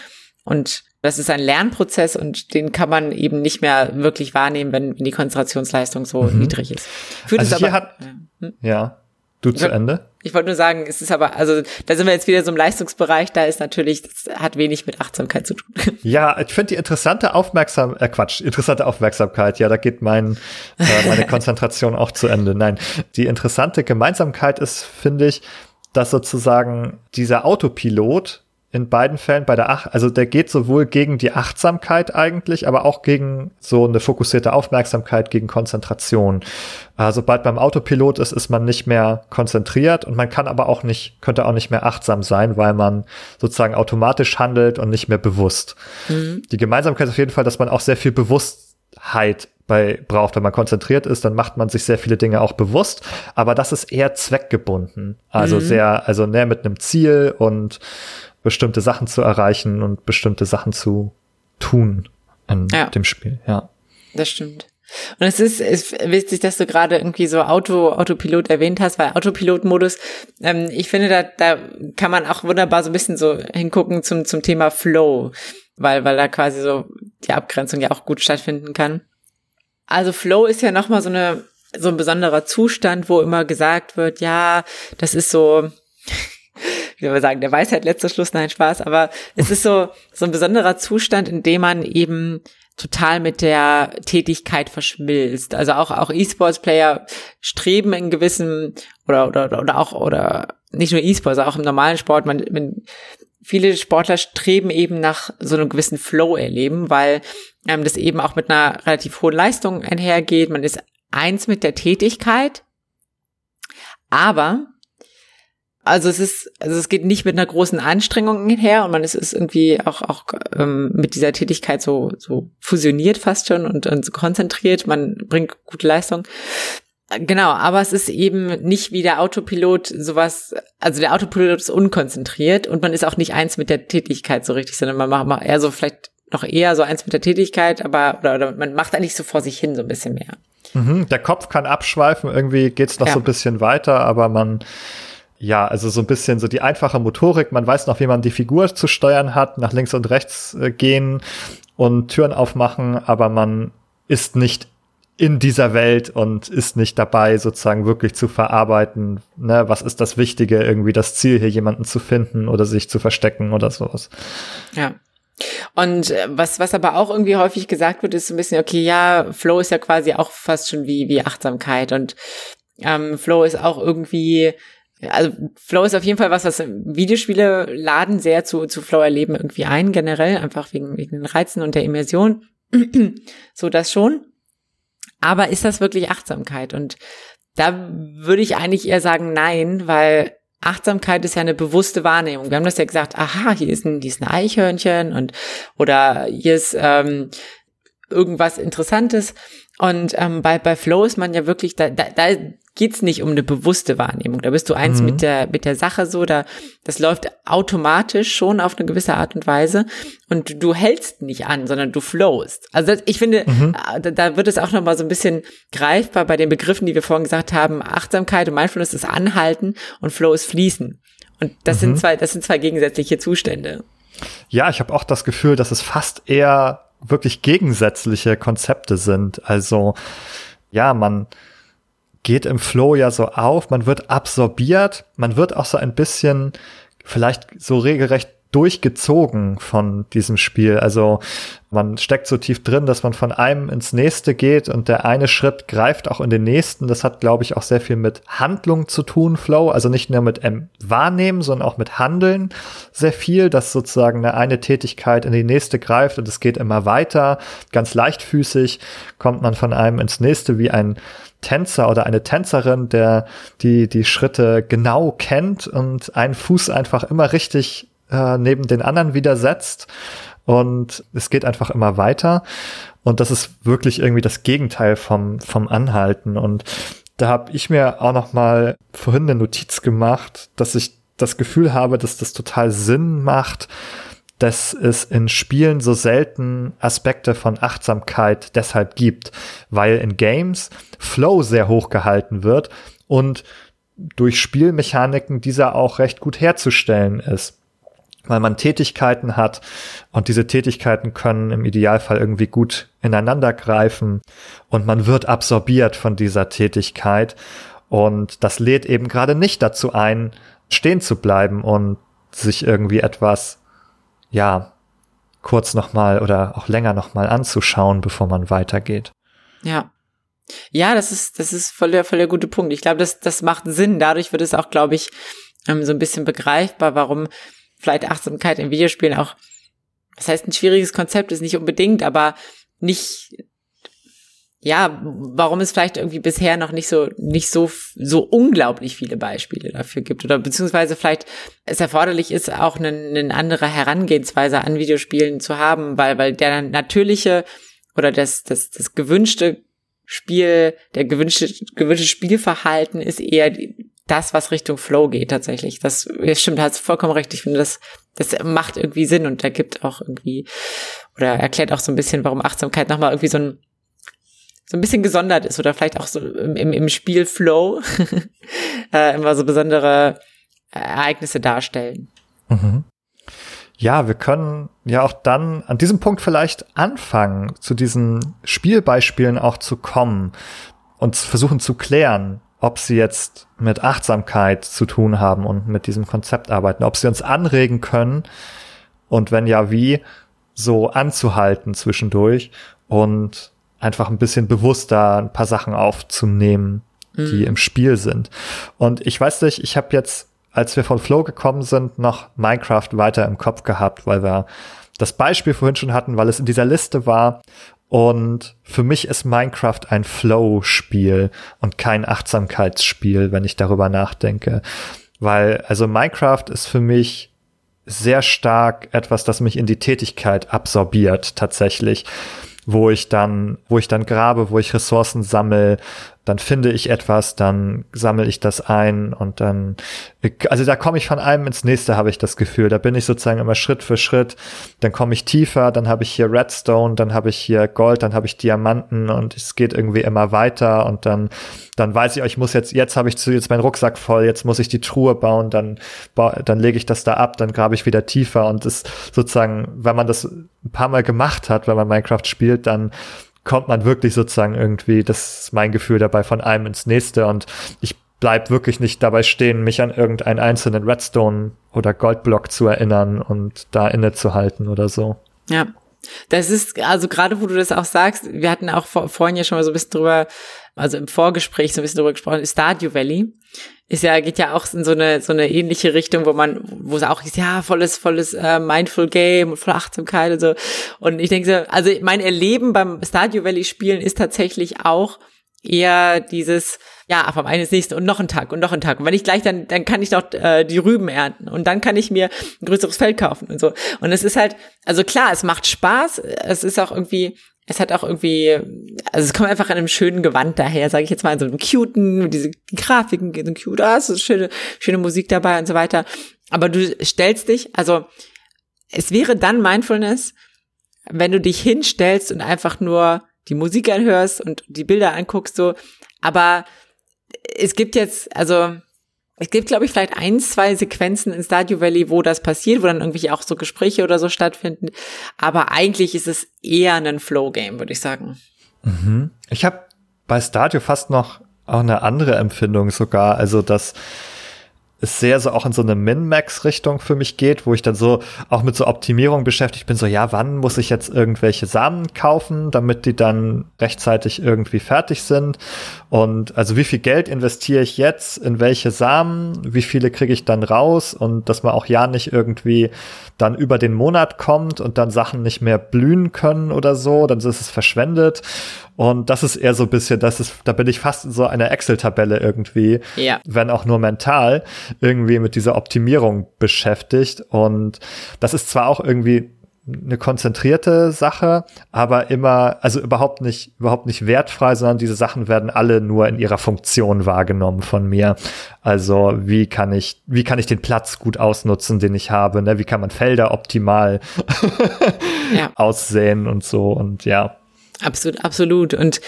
und das ist ein Lernprozess und den kann man eben nicht mehr wirklich wahrnehmen, wenn, die Konzentrationsleistung so mhm. niedrig ist. Führt also hier aber, hat, hm? ja, du zu Ende? Ich wollte nur sagen, es ist aber, also da sind wir jetzt wieder so im Leistungsbereich, da ist natürlich, das hat wenig mit Achtsamkeit zu tun. Ja, ich finde die interessante Aufmerksamkeit, äh Quatsch, interessante Aufmerksamkeit, ja, da geht mein, äh, meine Konzentration auch zu Ende. Nein, die interessante Gemeinsamkeit ist, finde ich, dass sozusagen dieser Autopilot in beiden Fällen bei der Ach also der geht sowohl gegen die Achtsamkeit eigentlich, aber auch gegen so eine fokussierte Aufmerksamkeit, gegen Konzentration. Äh, sobald beim Autopilot ist, ist man nicht mehr konzentriert und man kann aber auch nicht, könnte auch nicht mehr achtsam sein, weil man sozusagen automatisch handelt und nicht mehr bewusst. Mhm. Die Gemeinsamkeit ist auf jeden Fall, dass man auch sehr viel Bewusstheit bei braucht. Wenn man konzentriert ist, dann macht man sich sehr viele Dinge auch bewusst, aber das ist eher zweckgebunden. Also mhm. sehr, also näher mit einem Ziel und bestimmte Sachen zu erreichen und bestimmte Sachen zu tun in ja. dem Spiel, ja. Das stimmt. Und es ist, ist witzig, dass du gerade irgendwie so Auto, Autopilot erwähnt hast, weil Autopilot-Modus, ähm, ich finde, da, da kann man auch wunderbar so ein bisschen so hingucken zum, zum Thema Flow, weil, weil da quasi so die Abgrenzung ja auch gut stattfinden kann. Also Flow ist ja nochmal so eine, so ein besonderer Zustand, wo immer gesagt wird, ja, das ist so, wie soll man sagen, der Weisheit letzter Schluss, nein, Spaß, aber es ist so, so ein besonderer Zustand, in dem man eben total mit der Tätigkeit verschmilzt. Also auch, auch E-Sports-Player streben in gewissem, oder, oder, oder auch, oder nicht nur E-Sports, auch im normalen Sport, man, man viele Sportler streben eben nach so einem gewissen Flow erleben, weil ähm, das eben auch mit einer relativ hohen Leistung einhergeht. Man ist eins mit der Tätigkeit, aber also es ist, also es geht nicht mit einer großen Anstrengung her und man ist, ist irgendwie auch auch ähm, mit dieser Tätigkeit so so fusioniert fast schon und, und so konzentriert. Man bringt gute Leistung. Genau, aber es ist eben nicht wie der Autopilot sowas, also der Autopilot ist unkonzentriert und man ist auch nicht eins mit der Tätigkeit so richtig, sondern man macht eher so vielleicht noch eher so eins mit der Tätigkeit, aber oder, oder man macht eigentlich so vor sich hin so ein bisschen mehr. Mhm, der Kopf kann abschweifen, irgendwie geht's noch ja. so ein bisschen weiter, aber man ja, also so ein bisschen so die einfache Motorik, man weiß noch, wie man die Figur zu steuern hat, nach links und rechts äh, gehen und Türen aufmachen, aber man ist nicht in dieser Welt und ist nicht dabei, sozusagen wirklich zu verarbeiten, ne, was ist das Wichtige, irgendwie das Ziel, hier jemanden zu finden oder sich zu verstecken oder sowas. Ja. Und äh, was, was aber auch irgendwie häufig gesagt wird, ist so ein bisschen, okay, ja, Flow ist ja quasi auch fast schon wie, wie Achtsamkeit und ähm, Flow ist auch irgendwie, also Flow ist auf jeden Fall was, was Videospiele laden sehr zu, zu Flow erleben irgendwie ein, generell, einfach wegen, wegen den Reizen und der Immersion. so das schon. Aber ist das wirklich Achtsamkeit? Und da würde ich eigentlich eher sagen, nein, weil Achtsamkeit ist ja eine bewusste Wahrnehmung. Wir haben das ja gesagt, aha, hier ist ein, hier ist ein Eichhörnchen und oder hier ist ähm, irgendwas Interessantes. Und ähm, bei, bei Flow ist man ja wirklich, da, da, da geht's nicht um eine bewusste Wahrnehmung. Da bist du eins mhm. mit der mit der Sache so, da das läuft automatisch schon auf eine gewisse Art und Weise und du hältst nicht an, sondern du flowst. Also das, ich finde, mhm. Äh, da, da wird es auch noch mal so ein bisschen greifbar bei den Begriffen, die wir vorhin gesagt haben. Achtsamkeit und Mindfulness ist Anhalten und Flow ist Fließen. Und das mhm. sind zwei, das sind zwei gegensätzliche Zustände. Ja, ich habe auch das Gefühl, dass es fast eher wirklich gegensätzliche Konzepte sind. Also ja, man geht im Flow ja so auf, man wird absorbiert, man wird auch so ein bisschen vielleicht so regelrecht durchgezogen von diesem Spiel. Also man steckt so tief drin, dass man von einem ins nächste geht und der eine Schritt greift auch in den nächsten. Das hat, glaube ich, auch sehr viel mit Handlung zu tun, Flow. Also nicht nur mit ähm, Wahrnehmen, sondern auch mit Handeln sehr viel, dass sozusagen eine, eine Tätigkeit in die nächste greift und es geht immer weiter. Ganz leichtfüßig kommt man von einem ins nächste wie ein Tänzer oder eine Tänzerin, der die, die Schritte genau kennt und einen Fuß einfach immer richtig äh, neben den anderen wieder setzt. Und es geht einfach immer weiter. Und das ist wirklich irgendwie das Gegenteil vom vom Anhalten. Und da habe ich mir auch noch mal vorhin eine Notiz gemacht, dass ich das Gefühl habe, dass das total Sinn macht, dass es in Spielen so selten Aspekte von Achtsamkeit deshalb gibt, weil in Games Flow sehr hoch gehalten wird und durch Spielmechaniken dieser auch recht gut herzustellen ist weil man Tätigkeiten hat und diese Tätigkeiten können im Idealfall irgendwie gut ineinander greifen und man wird absorbiert von dieser Tätigkeit und das lädt eben gerade nicht dazu ein, stehen zu bleiben und sich irgendwie etwas, ja, kurz nochmal oder auch länger nochmal anzuschauen, bevor man weitergeht. Ja. Ja, das ist, das ist voll der, voll der gute Punkt. Ich glaube, das, das macht Sinn. Dadurch wird es auch, glaube ich, ähm, so ein bisschen begreifbar, warum vielleicht Achtsamkeit in Videospielen auch, das heißt, ein schwieriges Konzept ist nicht unbedingt, aber nicht, ja, warum es vielleicht irgendwie bisher noch nicht so, nicht so, so unglaublich viele Beispiele dafür gibt oder beziehungsweise vielleicht es erforderlich ist, auch eine, eine andere Herangehensweise an Videospielen zu haben, weil, weil der natürliche oder das, das, das gewünschte Spiel, der gewünschte, gewünschte Spielverhalten ist eher das, was Richtung Flow geht tatsächlich. Das stimmt, hast vollkommen recht. Ich finde, das, das macht irgendwie Sinn und da gibt auch irgendwie oder erklärt auch so ein bisschen, warum Achtsamkeit nochmal irgendwie so ein so ein bisschen gesondert ist oder vielleicht auch so im, im, im Spiel Flow äh, immer so besondere Ereignisse darstellen. Mhm. Ja, wir können ja auch dann an diesem Punkt vielleicht anfangen, zu diesen Spielbeispielen auch zu kommen und versuchen zu klären, ob sie jetzt mit Achtsamkeit zu tun haben und mit diesem Konzept arbeiten, ob sie uns anregen können und wenn ja, wie, so anzuhalten zwischendurch und einfach ein bisschen bewusster ein paar Sachen aufzunehmen, die mhm. im Spiel sind. Und ich weiß nicht, ich habe jetzt, als wir von Flow gekommen sind, noch Minecraft weiter im Kopf gehabt, weil wir das Beispiel vorhin schon hatten, weil es in dieser Liste war. Und für mich ist Minecraft ein Flow-Spiel und kein Achtsamkeitsspiel, wenn ich darüber nachdenke. Weil, also Minecraft ist für mich sehr stark etwas, das mich in die Tätigkeit absorbiert, tatsächlich wo ich dann, wo ich dann grabe, wo ich Ressourcen sammel, dann finde ich etwas, dann sammle ich das ein und dann, also da komme ich von einem ins nächste, habe ich das Gefühl. Da bin ich sozusagen immer Schritt für Schritt. Dann komme ich tiefer, dann habe ich hier Redstone, dann habe ich hier Gold, dann habe ich Diamanten und es geht irgendwie immer weiter und dann, dann weiß ich, ich muss jetzt, jetzt habe ich zu, jetzt meinen Rucksack voll, jetzt muss ich die Truhe bauen, dann, dann lege ich das da ab, dann grabe ich wieder tiefer und es sozusagen, wenn man das ein paar Mal gemacht hat, wenn man Minecraft spielt, dann kommt man wirklich sozusagen irgendwie, das ist mein Gefühl dabei, von einem ins nächste und ich bleib wirklich nicht dabei stehen, mich an irgendeinen einzelnen Redstone oder Goldblock zu erinnern und da innezuhalten oder so. Ja. Das ist, also gerade wo du das auch sagst, wir hatten auch vor, vorhin ja schon mal so ein bisschen drüber, also im Vorgespräch so ein bisschen drüber gesprochen, Stardew Valley ist ja, geht ja auch in so eine, so eine ähnliche Richtung, wo man, wo es auch ist, ja, volles, volles äh, Mindful Game und voll Achtsamkeit und so. Und ich denke so, also mein Erleben beim Stardew Valley Spielen ist tatsächlich auch eher dieses, ja, vom einen ins nächste und noch ein Tag und noch ein Tag. Und wenn ich gleich, dann, dann kann ich doch äh, die Rüben ernten und dann kann ich mir ein größeres Feld kaufen und so. Und es ist halt, also klar, es macht Spaß, es ist auch irgendwie, es hat auch irgendwie, also es kommt einfach in einem schönen Gewand daher, sage ich jetzt mal, in so einem cuten, diese Grafiken, so cute, ah, ist schöne, schöne Musik dabei und so weiter. Aber du stellst dich, also es wäre dann Mindfulness, wenn du dich hinstellst und einfach nur die Musik anhörst und die Bilder anguckst, so. Aber es gibt jetzt, also es gibt, glaube ich, vielleicht ein, zwei Sequenzen in Stardew Valley, wo das passiert, wo dann irgendwie auch so Gespräche oder so stattfinden. Aber eigentlich ist es eher ein Flow-Game, würde ich sagen. Mhm. Ich habe bei Stardew fast noch auch eine andere Empfindung sogar. Also, dass es sehr so auch in so eine Min-Max-Richtung für mich geht, wo ich dann so auch mit so Optimierung beschäftigt bin, so ja, wann muss ich jetzt irgendwelche Samen kaufen, damit die dann rechtzeitig irgendwie fertig sind und also wie viel Geld investiere ich jetzt in welche Samen, wie viele kriege ich dann raus und dass man auch ja nicht irgendwie dann über den Monat kommt und dann Sachen nicht mehr blühen können oder so, dann ist es verschwendet und das ist eher so ein bisschen, das ist, da bin ich fast in so einer Excel-Tabelle irgendwie, ja. wenn auch nur mental, irgendwie mit dieser Optimierung beschäftigt. Und das ist zwar auch irgendwie eine konzentrierte Sache, aber immer, also überhaupt nicht, überhaupt nicht wertfrei, sondern diese Sachen werden alle nur in ihrer Funktion wahrgenommen von mir. Also wie kann ich, wie kann ich den Platz gut ausnutzen, den ich habe, ne? Wie kann man Felder optimal ja. aussehen und so und ja. Absolut, absolut. Und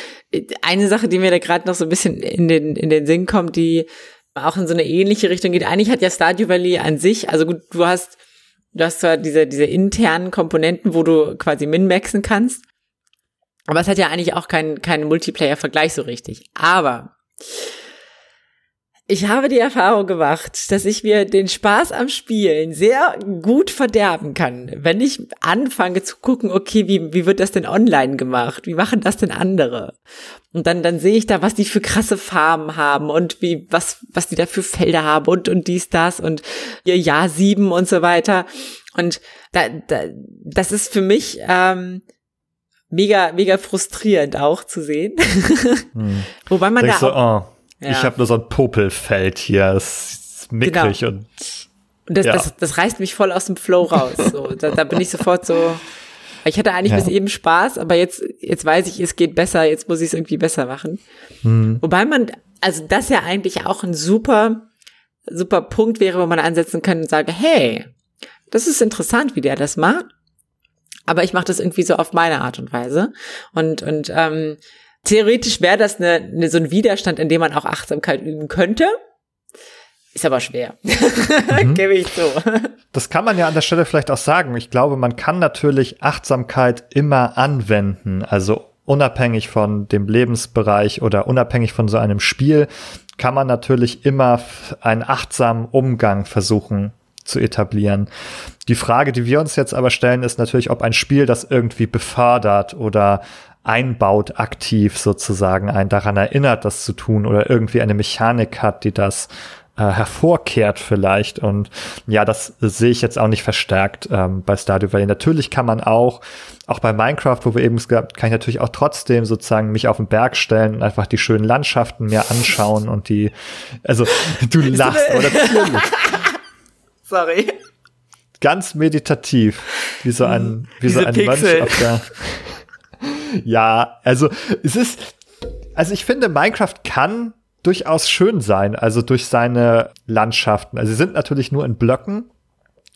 eine Sache, die mir da gerade noch so ein bisschen in den, in den Sinn kommt, die auch in so eine ähnliche Richtung geht. Eigentlich hat ja Stardew Valley an sich, also gut, du hast, du hast zwar diese, diese internen Komponenten, wo du quasi min-maxen kannst, aber es hat ja eigentlich auch keinen keinen Multiplayer-Vergleich so richtig. Aber ich habe die Erfahrung gemacht, dass ich mir den Spaß am Spielen sehr gut verderben kann, wenn ich anfange zu gucken, okay, wie, wie wird das denn online gemacht? Wie machen das denn andere? Und dann, dann sehe ich da, was die für krasse Farben haben und wie, was, was die da für Felder haben und, und dies, das und ihr Jahr sieben und so weiter. Und da, da, das ist für mich, ähm, mega, mega frustrierend auch zu sehen. Hm. Wobei man Denkst da auch, oh ja. Ich habe nur so ein Popelfeld hier. Es ist mickrig genau. und. Und das, ja. das, das reißt mich voll aus dem Flow raus. So, da, da bin ich sofort so. Ich hatte eigentlich ja. bis eben Spaß, aber jetzt, jetzt weiß ich, es geht besser, jetzt muss ich es irgendwie besser machen. Mhm. Wobei man, also das ja eigentlich auch ein super, super Punkt wäre, wo man ansetzen kann und sagen, hey, das ist interessant, wie der das macht. Aber ich mache das irgendwie so auf meine Art und Weise. Und, und ähm, Theoretisch wäre das eine, eine, so ein Widerstand, in dem man auch Achtsamkeit üben könnte. Ist aber schwer. Mhm. Gebe ich so. Das kann man ja an der Stelle vielleicht auch sagen. Ich glaube, man kann natürlich Achtsamkeit immer anwenden. Also unabhängig von dem Lebensbereich oder unabhängig von so einem Spiel, kann man natürlich immer einen achtsamen Umgang versuchen zu etablieren. Die Frage, die wir uns jetzt aber stellen, ist natürlich, ob ein Spiel das irgendwie befördert oder einbaut aktiv sozusagen, einen daran erinnert, das zu tun oder irgendwie eine Mechanik hat, die das äh, hervorkehrt vielleicht. Und ja, das sehe ich jetzt auch nicht verstärkt ähm, bei Stardew Valley. Natürlich kann man auch, auch bei Minecraft, wo wir eben gesagt kann ich natürlich auch trotzdem sozusagen mich auf den Berg stellen und einfach die schönen Landschaften mir anschauen und die, also du lachst, oder natürlich. Sorry. Ganz meditativ, wie so ein, wie Diese so ein Pixel. Mönch auf der. ja, also es ist, also ich finde, Minecraft kann durchaus schön sein, also durch seine Landschaften. Also sie sind natürlich nur in Blöcken,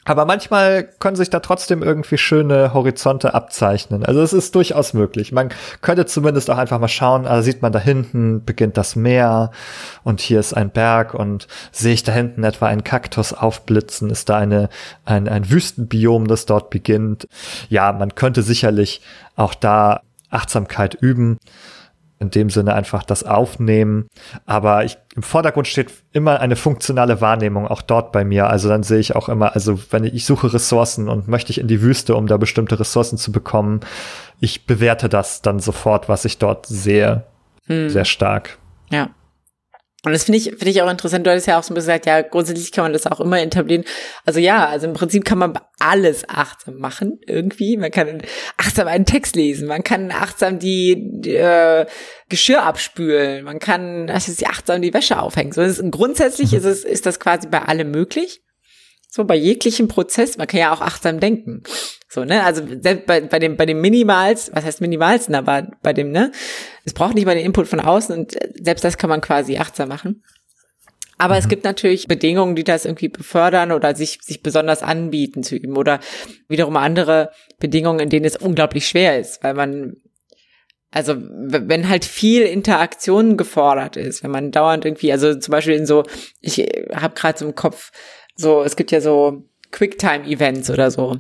aber manchmal können sich da trotzdem irgendwie schöne Horizonte abzeichnen. Also es ist durchaus möglich. Man könnte zumindest auch einfach mal schauen, also sieht man da hinten beginnt das Meer und hier ist ein Berg und sehe ich da hinten etwa einen Kaktus aufblitzen, ist da eine, ein, ein Wüstenbiom, das dort beginnt. Ja, man könnte sicherlich auch da Achtsamkeit üben in dem Sinne einfach das Aufnehmen. Aber ich, im Vordergrund steht immer eine funktionale Wahrnehmung, auch dort bei mir. Also dann sehe ich auch immer, also wenn ich, ich suche Ressourcen und möchte ich in die Wüste, um da bestimmte Ressourcen zu bekommen, ich bewerte das dann sofort, was ich dort sehe, hm. sehr stark. Ja. Und das finde ich, finde ich auch interessant. Du hattest ja auch so ein bisschen gesagt, ja, grundsätzlich kann man das auch immer etablieren. Also ja, also im Prinzip kann man alles achtsam machen, irgendwie. Man kann achtsam einen Text lesen, man kann achtsam die, die äh, Geschirr abspülen, man kann, ist achtsam die Wäsche aufhängen. So, ist, grundsätzlich mhm. ist es, ist das quasi bei allem möglich. So bei jeglichem Prozess, man kann ja auch achtsam denken. So, ne? Also selbst bei, bei dem, bei dem Minimals, was heißt Minimalsten, aber bei dem, ne? Es braucht nicht mal den Input von außen und selbst das kann man quasi achtsam machen. Aber mhm. es gibt natürlich Bedingungen, die das irgendwie befördern oder sich, sich besonders anbieten zu üben oder wiederum andere Bedingungen, in denen es unglaublich schwer ist, weil man also wenn halt viel Interaktion gefordert ist, wenn man dauernd irgendwie, also zum Beispiel in so, ich habe gerade so im Kopf so, es gibt ja so Quicktime-Events oder so.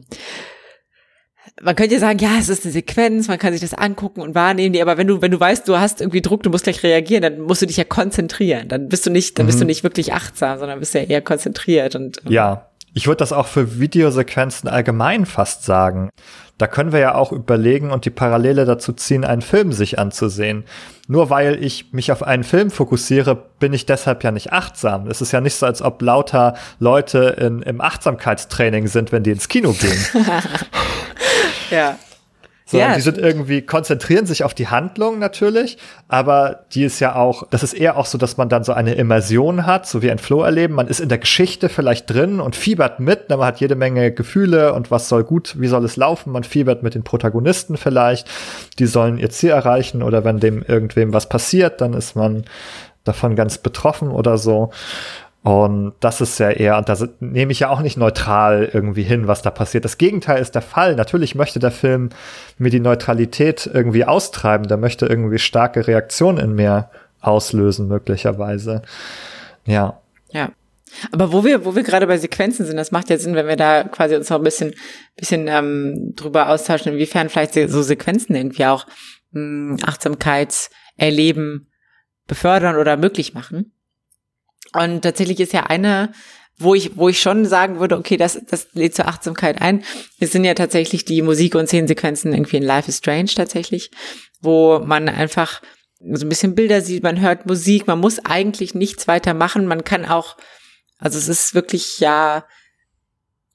Man könnte ja sagen, ja, es ist eine Sequenz, man kann sich das angucken und wahrnehmen, aber wenn du, wenn du weißt, du hast irgendwie Druck, du musst gleich reagieren, dann musst du dich ja konzentrieren. Dann bist du nicht, dann bist du mhm. nicht wirklich achtsam, sondern bist ja eher konzentriert und. Ja. Ich würde das auch für Videosequenzen allgemein fast sagen. Da können wir ja auch überlegen und die Parallele dazu ziehen, einen Film sich anzusehen. Nur weil ich mich auf einen Film fokussiere, bin ich deshalb ja nicht achtsam. Es ist ja nicht so, als ob lauter Leute in, im Achtsamkeitstraining sind, wenn die ins Kino gehen. ja sondern ja. die sind irgendwie, konzentrieren sich auf die Handlung natürlich, aber die ist ja auch, das ist eher auch so, dass man dann so eine Immersion hat, so wie ein Flow erleben. Man ist in der Geschichte vielleicht drin und fiebert mit, man hat jede Menge Gefühle und was soll gut, wie soll es laufen? Man fiebert mit den Protagonisten vielleicht, die sollen ihr Ziel erreichen oder wenn dem irgendwem was passiert, dann ist man davon ganz betroffen oder so. Und das ist ja eher, und da nehme ich ja auch nicht neutral irgendwie hin, was da passiert. Das Gegenteil ist der Fall. Natürlich möchte der Film mir die Neutralität irgendwie austreiben. Der möchte irgendwie starke Reaktionen in mir auslösen, möglicherweise. Ja. Ja. Aber wo wir, wo wir gerade bei Sequenzen sind, das macht ja Sinn, wenn wir da quasi uns noch ein bisschen, bisschen ähm, drüber austauschen, inwiefern vielleicht so Sequenzen irgendwie auch mh, hm, Achtsamkeitserleben befördern oder möglich machen. Und tatsächlich ist ja eine, wo ich, wo ich schon sagen würde, okay, das, das lädt zur Achtsamkeit ein. Es sind ja tatsächlich die Musik- und Szenensequenzen irgendwie in Life is Strange tatsächlich, wo man einfach so ein bisschen Bilder sieht, man hört Musik, man muss eigentlich nichts weiter machen, man kann auch, also es ist wirklich ja,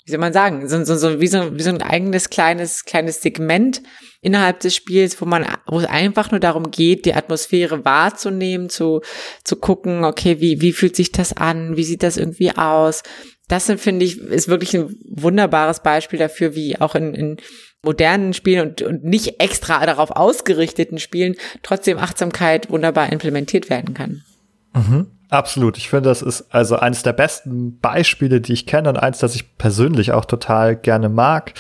wie soll man sagen, so, so, so, wie, so, wie so ein eigenes kleines, kleines Segment innerhalb des Spiels, wo man, wo es einfach nur darum geht, die Atmosphäre wahrzunehmen, zu, zu gucken, okay, wie, wie fühlt sich das an, wie sieht das irgendwie aus. Das sind, finde ich, ist wirklich ein wunderbares Beispiel dafür, wie auch in, in modernen Spielen und, und nicht extra darauf ausgerichteten Spielen trotzdem Achtsamkeit wunderbar implementiert werden kann. Mhm. Absolut. Ich finde, das ist also eines der besten Beispiele, die ich kenne und eins, das ich persönlich auch total gerne mag.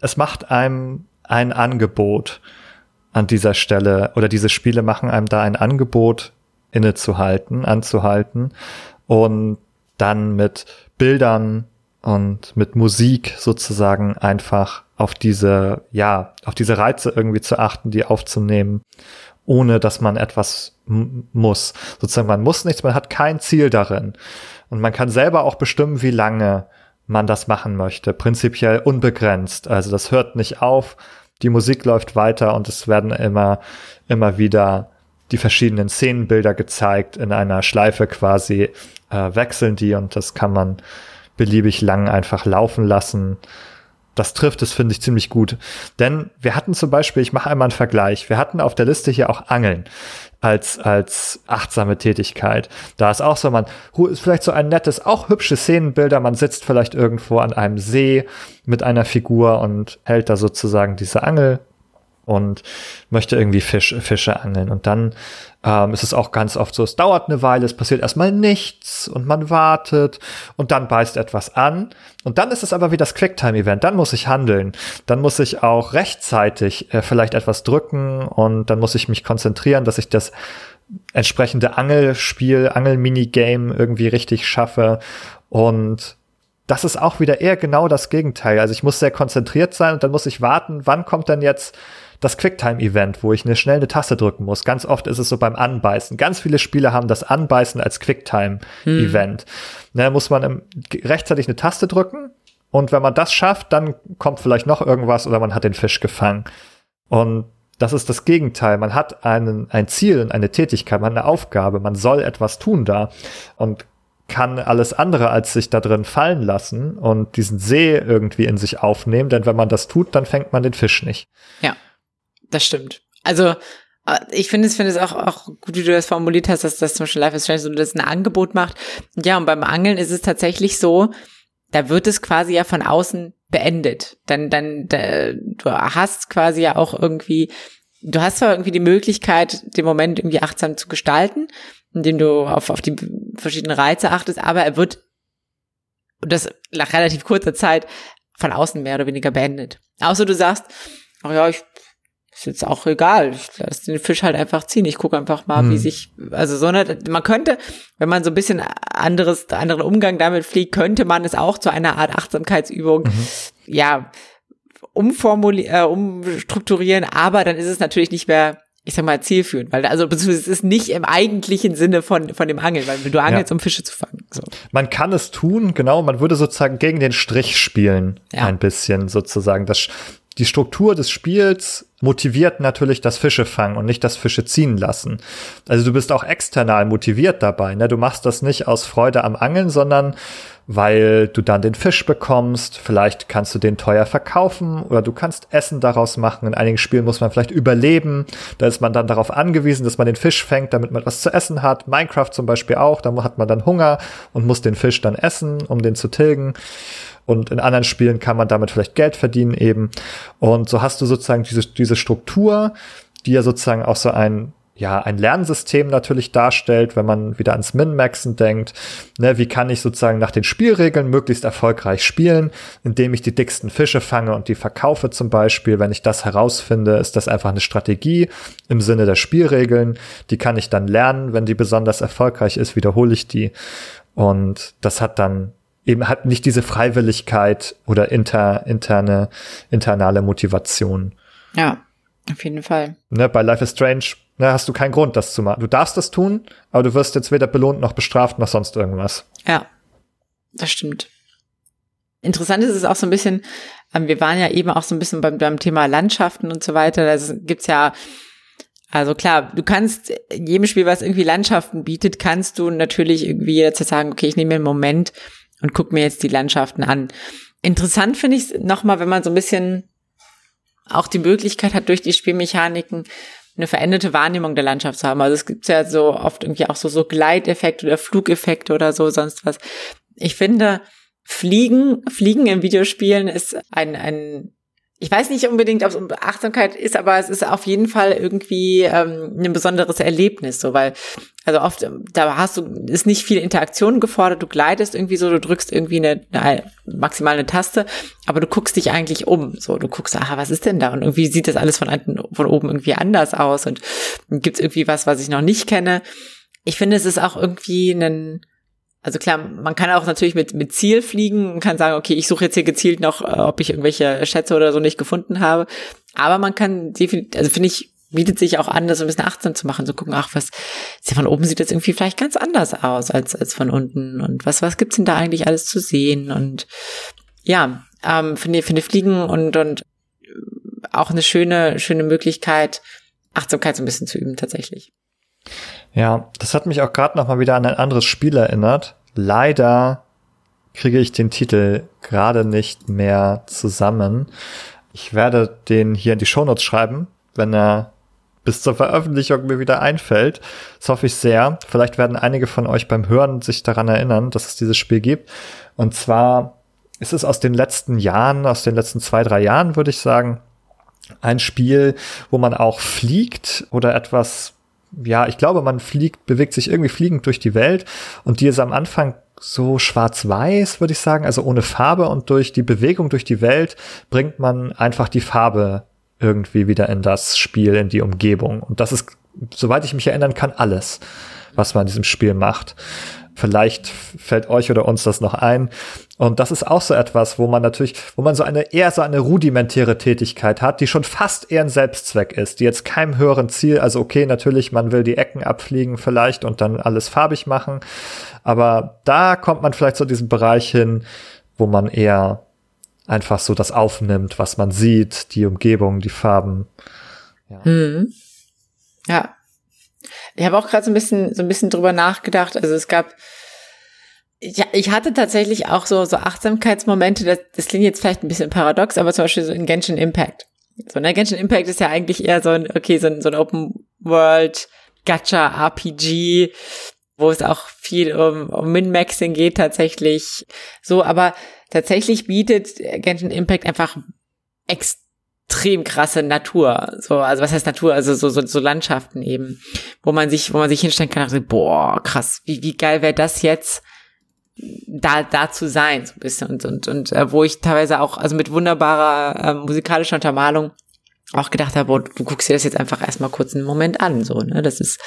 Es macht einem ein Angebot an dieser Stelle oder diese Spiele machen einem da ein Angebot innezuhalten, anzuhalten und dann mit Bildern und mit Musik sozusagen einfach auf diese, ja, auf diese Reize irgendwie zu achten, die aufzunehmen, ohne dass man etwas muss. Sozusagen, man muss nichts, man hat kein Ziel darin. Und man kann selber auch bestimmen, wie lange man das machen möchte. Prinzipiell unbegrenzt. Also das hört nicht auf. Die Musik läuft weiter und es werden immer, immer wieder die verschiedenen Szenenbilder gezeigt. In einer Schleife quasi äh, wechseln die und das kann man beliebig lang einfach laufen lassen. Das trifft es, finde ich, ziemlich gut. Denn wir hatten zum Beispiel, ich mache einmal einen Vergleich, wir hatten auf der Liste hier auch Angeln als, als achtsame Tätigkeit. Da ist auch so, man ist vielleicht so ein nettes, auch hübsche Szenenbilder. Man sitzt vielleicht irgendwo an einem See mit einer Figur und hält da sozusagen diese Angel und möchte irgendwie Fisch, Fische angeln. Und dann ähm, ist es auch ganz oft so, es dauert eine Weile, es passiert erstmal nichts und man wartet und dann beißt etwas an. Und dann ist es aber wie das Quicktime-Event, dann muss ich handeln. Dann muss ich auch rechtzeitig äh, vielleicht etwas drücken und dann muss ich mich konzentrieren, dass ich das entsprechende Angelspiel, Angel-Minigame irgendwie richtig schaffe. Und das ist auch wieder eher genau das Gegenteil. Also ich muss sehr konzentriert sein und dann muss ich warten, wann kommt denn jetzt das Quicktime-Event, wo ich eine schnell eine Taste drücken muss. Ganz oft ist es so beim Anbeißen. Ganz viele Spiele haben das Anbeißen als Quicktime-Event. Hm. Da muss man rechtzeitig eine Taste drücken und wenn man das schafft, dann kommt vielleicht noch irgendwas oder man hat den Fisch gefangen. Und das ist das Gegenteil. Man hat einen, ein Ziel und eine Tätigkeit, man hat eine Aufgabe, man soll etwas tun da und kann alles andere als sich da drin fallen lassen und diesen See irgendwie in sich aufnehmen, denn wenn man das tut, dann fängt man den Fisch nicht. Ja das stimmt. Also äh, ich finde es, finde es auch, auch gut, wie du das formuliert hast, dass das zum Beispiel Life is Strange so das ein Angebot macht. Ja, und beim Angeln ist es tatsächlich so, da wird es quasi ja von außen beendet. Dann, dann, da, du hast quasi ja auch irgendwie, du hast zwar irgendwie die Möglichkeit, den Moment irgendwie achtsam zu gestalten, indem du auf, auf die verschiedenen Reize achtest, aber er wird, und das nach relativ kurzer Zeit, von außen mehr oder weniger beendet. Außer du sagst, ach ja, ich ist jetzt auch egal. Ich lasse den Fisch halt einfach ziehen. Ich gucke einfach mal, hm. wie sich, also so eine, man könnte, wenn man so ein bisschen anderes, anderen Umgang damit fliegt, könnte man es auch zu einer Art Achtsamkeitsübung, mhm. ja, umformulieren, äh, umstrukturieren, aber dann ist es natürlich nicht mehr ich sag mal, zielführend, weil also beziehungsweise es ist nicht im eigentlichen Sinne von, von dem Angeln, weil du angelst, ja. um Fische zu fangen. So. Man kann es tun, genau, man würde sozusagen gegen den Strich spielen, ja. ein bisschen sozusagen. Das, die Struktur des Spiels motiviert natürlich das Fische fangen und nicht das Fische ziehen lassen. Also du bist auch external motiviert dabei. Ne? Du machst das nicht aus Freude am Angeln, sondern weil du dann den Fisch bekommst. Vielleicht kannst du den teuer verkaufen oder du kannst Essen daraus machen. In einigen Spielen muss man vielleicht überleben. Da ist man dann darauf angewiesen, dass man den Fisch fängt, damit man was zu essen hat. Minecraft zum Beispiel auch. Da hat man dann Hunger und muss den Fisch dann essen, um den zu tilgen. Und in anderen Spielen kann man damit vielleicht Geld verdienen eben. Und so hast du sozusagen diese, diese Struktur, die ja sozusagen auch so ein ja, ein Lernsystem natürlich darstellt, wenn man wieder ans Min-Maxen denkt. Ne, wie kann ich sozusagen nach den Spielregeln möglichst erfolgreich spielen, indem ich die dicksten Fische fange und die verkaufe zum Beispiel. Wenn ich das herausfinde, ist das einfach eine Strategie im Sinne der Spielregeln. Die kann ich dann lernen. Wenn die besonders erfolgreich ist, wiederhole ich die. Und das hat dann eben hat nicht diese Freiwilligkeit oder inter, interne, internale Motivation. Ja, auf jeden Fall. Ne, bei Life is Strange ne, hast du keinen Grund, das zu machen. Du darfst das tun, aber du wirst jetzt weder belohnt noch bestraft noch sonst irgendwas. Ja, das stimmt. Interessant ist es auch so ein bisschen, ähm, wir waren ja eben auch so ein bisschen beim, beim Thema Landschaften und so weiter. Da gibt's ja also klar, du kannst in jedem Spiel, was irgendwie Landschaften bietet, kannst du natürlich irgendwie jetzt sagen, okay, ich nehme mir einen Moment und guck mir jetzt die Landschaften an. Interessant finde ich es nochmal, wenn man so ein bisschen auch die Möglichkeit hat, durch die Spielmechaniken eine veränderte Wahrnehmung der Landschaft zu haben. Also es gibt ja so oft irgendwie auch so, so Gleiteffekte oder Flugeffekte oder so, sonst was. Ich finde, Fliegen, Fliegen in Videospielen ist ein, ein ich weiß nicht unbedingt, ob es um Achtsamkeit ist, aber es ist auf jeden Fall irgendwie ähm, ein besonderes Erlebnis, so weil also oft ähm, da hast du ist nicht viel Interaktion gefordert, du gleitest irgendwie so, du drückst irgendwie eine, eine maximal eine Taste, aber du guckst dich eigentlich um, so du guckst, aha, was ist denn da und irgendwie sieht das alles von von oben irgendwie anders aus und gibt's irgendwie was, was ich noch nicht kenne. Ich finde, es ist auch irgendwie ein also klar, man kann auch natürlich mit, mit Ziel fliegen und kann sagen, okay, ich suche jetzt hier gezielt noch, äh, ob ich irgendwelche Schätze oder so nicht gefunden habe. Aber man kann definitiv, also finde ich, bietet sich auch an, das ein bisschen achtsam zu machen, zu gucken, ach, was, von oben sieht das irgendwie vielleicht ganz anders aus als, als von unten. Und was, was gibt's denn da eigentlich alles zu sehen? Und ja, ähm, finde, finde Fliegen und, und auch eine schöne, schöne Möglichkeit, Achtsamkeit so ein bisschen zu üben, tatsächlich. Ja, das hat mich auch gerade noch mal wieder an ein anderes Spiel erinnert. Leider kriege ich den Titel gerade nicht mehr zusammen. Ich werde den hier in die Shownotes schreiben, wenn er bis zur Veröffentlichung mir wieder einfällt. Das hoffe ich sehr. Vielleicht werden einige von euch beim Hören sich daran erinnern, dass es dieses Spiel gibt. Und zwar ist es aus den letzten Jahren, aus den letzten zwei, drei Jahren, würde ich sagen, ein Spiel, wo man auch fliegt oder etwas ja, ich glaube, man fliegt, bewegt sich irgendwie fliegend durch die Welt und die ist am Anfang so schwarz-weiß, würde ich sagen, also ohne Farbe und durch die Bewegung durch die Welt bringt man einfach die Farbe irgendwie wieder in das Spiel, in die Umgebung. Und das ist, soweit ich mich erinnern kann, alles, was man in diesem Spiel macht. Vielleicht fällt euch oder uns das noch ein. Und das ist auch so etwas, wo man natürlich, wo man so eine eher so eine rudimentäre Tätigkeit hat, die schon fast eher ein Selbstzweck ist, die jetzt keinem höheren Ziel, also okay, natürlich, man will die Ecken abfliegen vielleicht und dann alles farbig machen, aber da kommt man vielleicht zu diesem Bereich hin, wo man eher einfach so das aufnimmt, was man sieht, die Umgebung, die Farben. Ja. Hm. Ja, ich habe auch gerade so ein bisschen so ein bisschen drüber nachgedacht. Also es gab ja, ich hatte tatsächlich auch so so Achtsamkeitsmomente. Das, das klingt jetzt vielleicht ein bisschen paradox, aber zum Beispiel so in Genshin Impact. So, ne, Genshin Impact ist ja eigentlich eher so ein okay so ein, so ein Open World Gacha RPG, wo es auch viel um, um Min-Maxing geht tatsächlich. So, aber tatsächlich bietet Genshin Impact einfach extrem extrem krasse Natur. So, also was heißt Natur? Also so, so, so Landschaften eben, wo man sich, wo man sich hinstellen kann und sagt, boah, krass, wie, wie geil wäre das jetzt, da, da zu sein, so ein bisschen. Und, und, und äh, wo ich teilweise auch, also mit wunderbarer äh, musikalischer Untermalung auch gedacht habe, boah, du guckst dir das jetzt einfach erstmal kurz einen Moment an, so, ne? Das ist,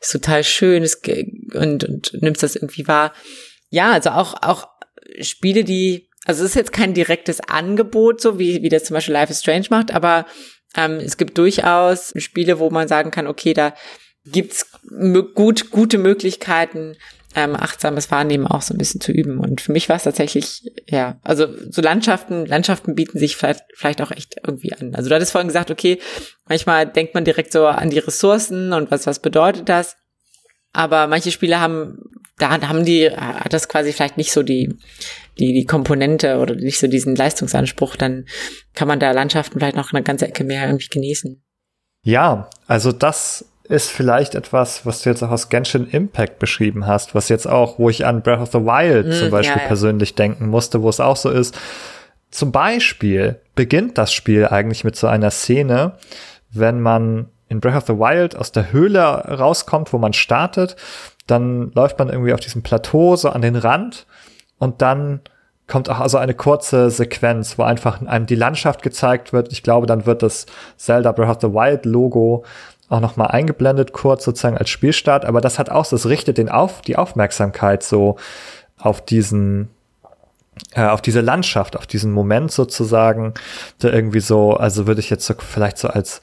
ist total schön ist, und, und nimmst das irgendwie wahr. Ja, also auch, auch Spiele, die also es ist jetzt kein direktes Angebot, so wie, wie das zum Beispiel Life is Strange macht, aber ähm, es gibt durchaus Spiele, wo man sagen kann, okay, da gibt's gut, gute Möglichkeiten, ähm, achtsames Wahrnehmen auch so ein bisschen zu üben. Und für mich war es tatsächlich, ja, also so Landschaften, Landschaften bieten sich vielleicht, vielleicht auch echt irgendwie an. Also du hattest vorhin gesagt, okay, manchmal denkt man direkt so an die Ressourcen und was, was bedeutet das? Aber manche Spiele haben, da haben die, hat das quasi vielleicht nicht so die, die, die Komponente oder nicht so diesen Leistungsanspruch, dann kann man da Landschaften vielleicht noch eine ganze Ecke mehr irgendwie genießen. Ja, also das ist vielleicht etwas, was du jetzt auch aus Genshin Impact beschrieben hast, was jetzt auch, wo ich an Breath of the Wild mm, zum Beispiel ja, ja. persönlich denken musste, wo es auch so ist. Zum Beispiel beginnt das Spiel eigentlich mit so einer Szene, wenn man in Breath of the Wild aus der Höhle rauskommt, wo man startet, dann läuft man irgendwie auf diesem Plateau so an den Rand und dann kommt auch also eine kurze Sequenz, wo einfach einem die Landschaft gezeigt wird. Ich glaube, dann wird das Zelda Breath of the Wild Logo auch noch mal eingeblendet, kurz sozusagen als Spielstart. Aber das hat auch, das richtet den auf die Aufmerksamkeit so auf diesen äh, auf diese Landschaft, auf diesen Moment sozusagen, der irgendwie so, also würde ich jetzt so vielleicht so als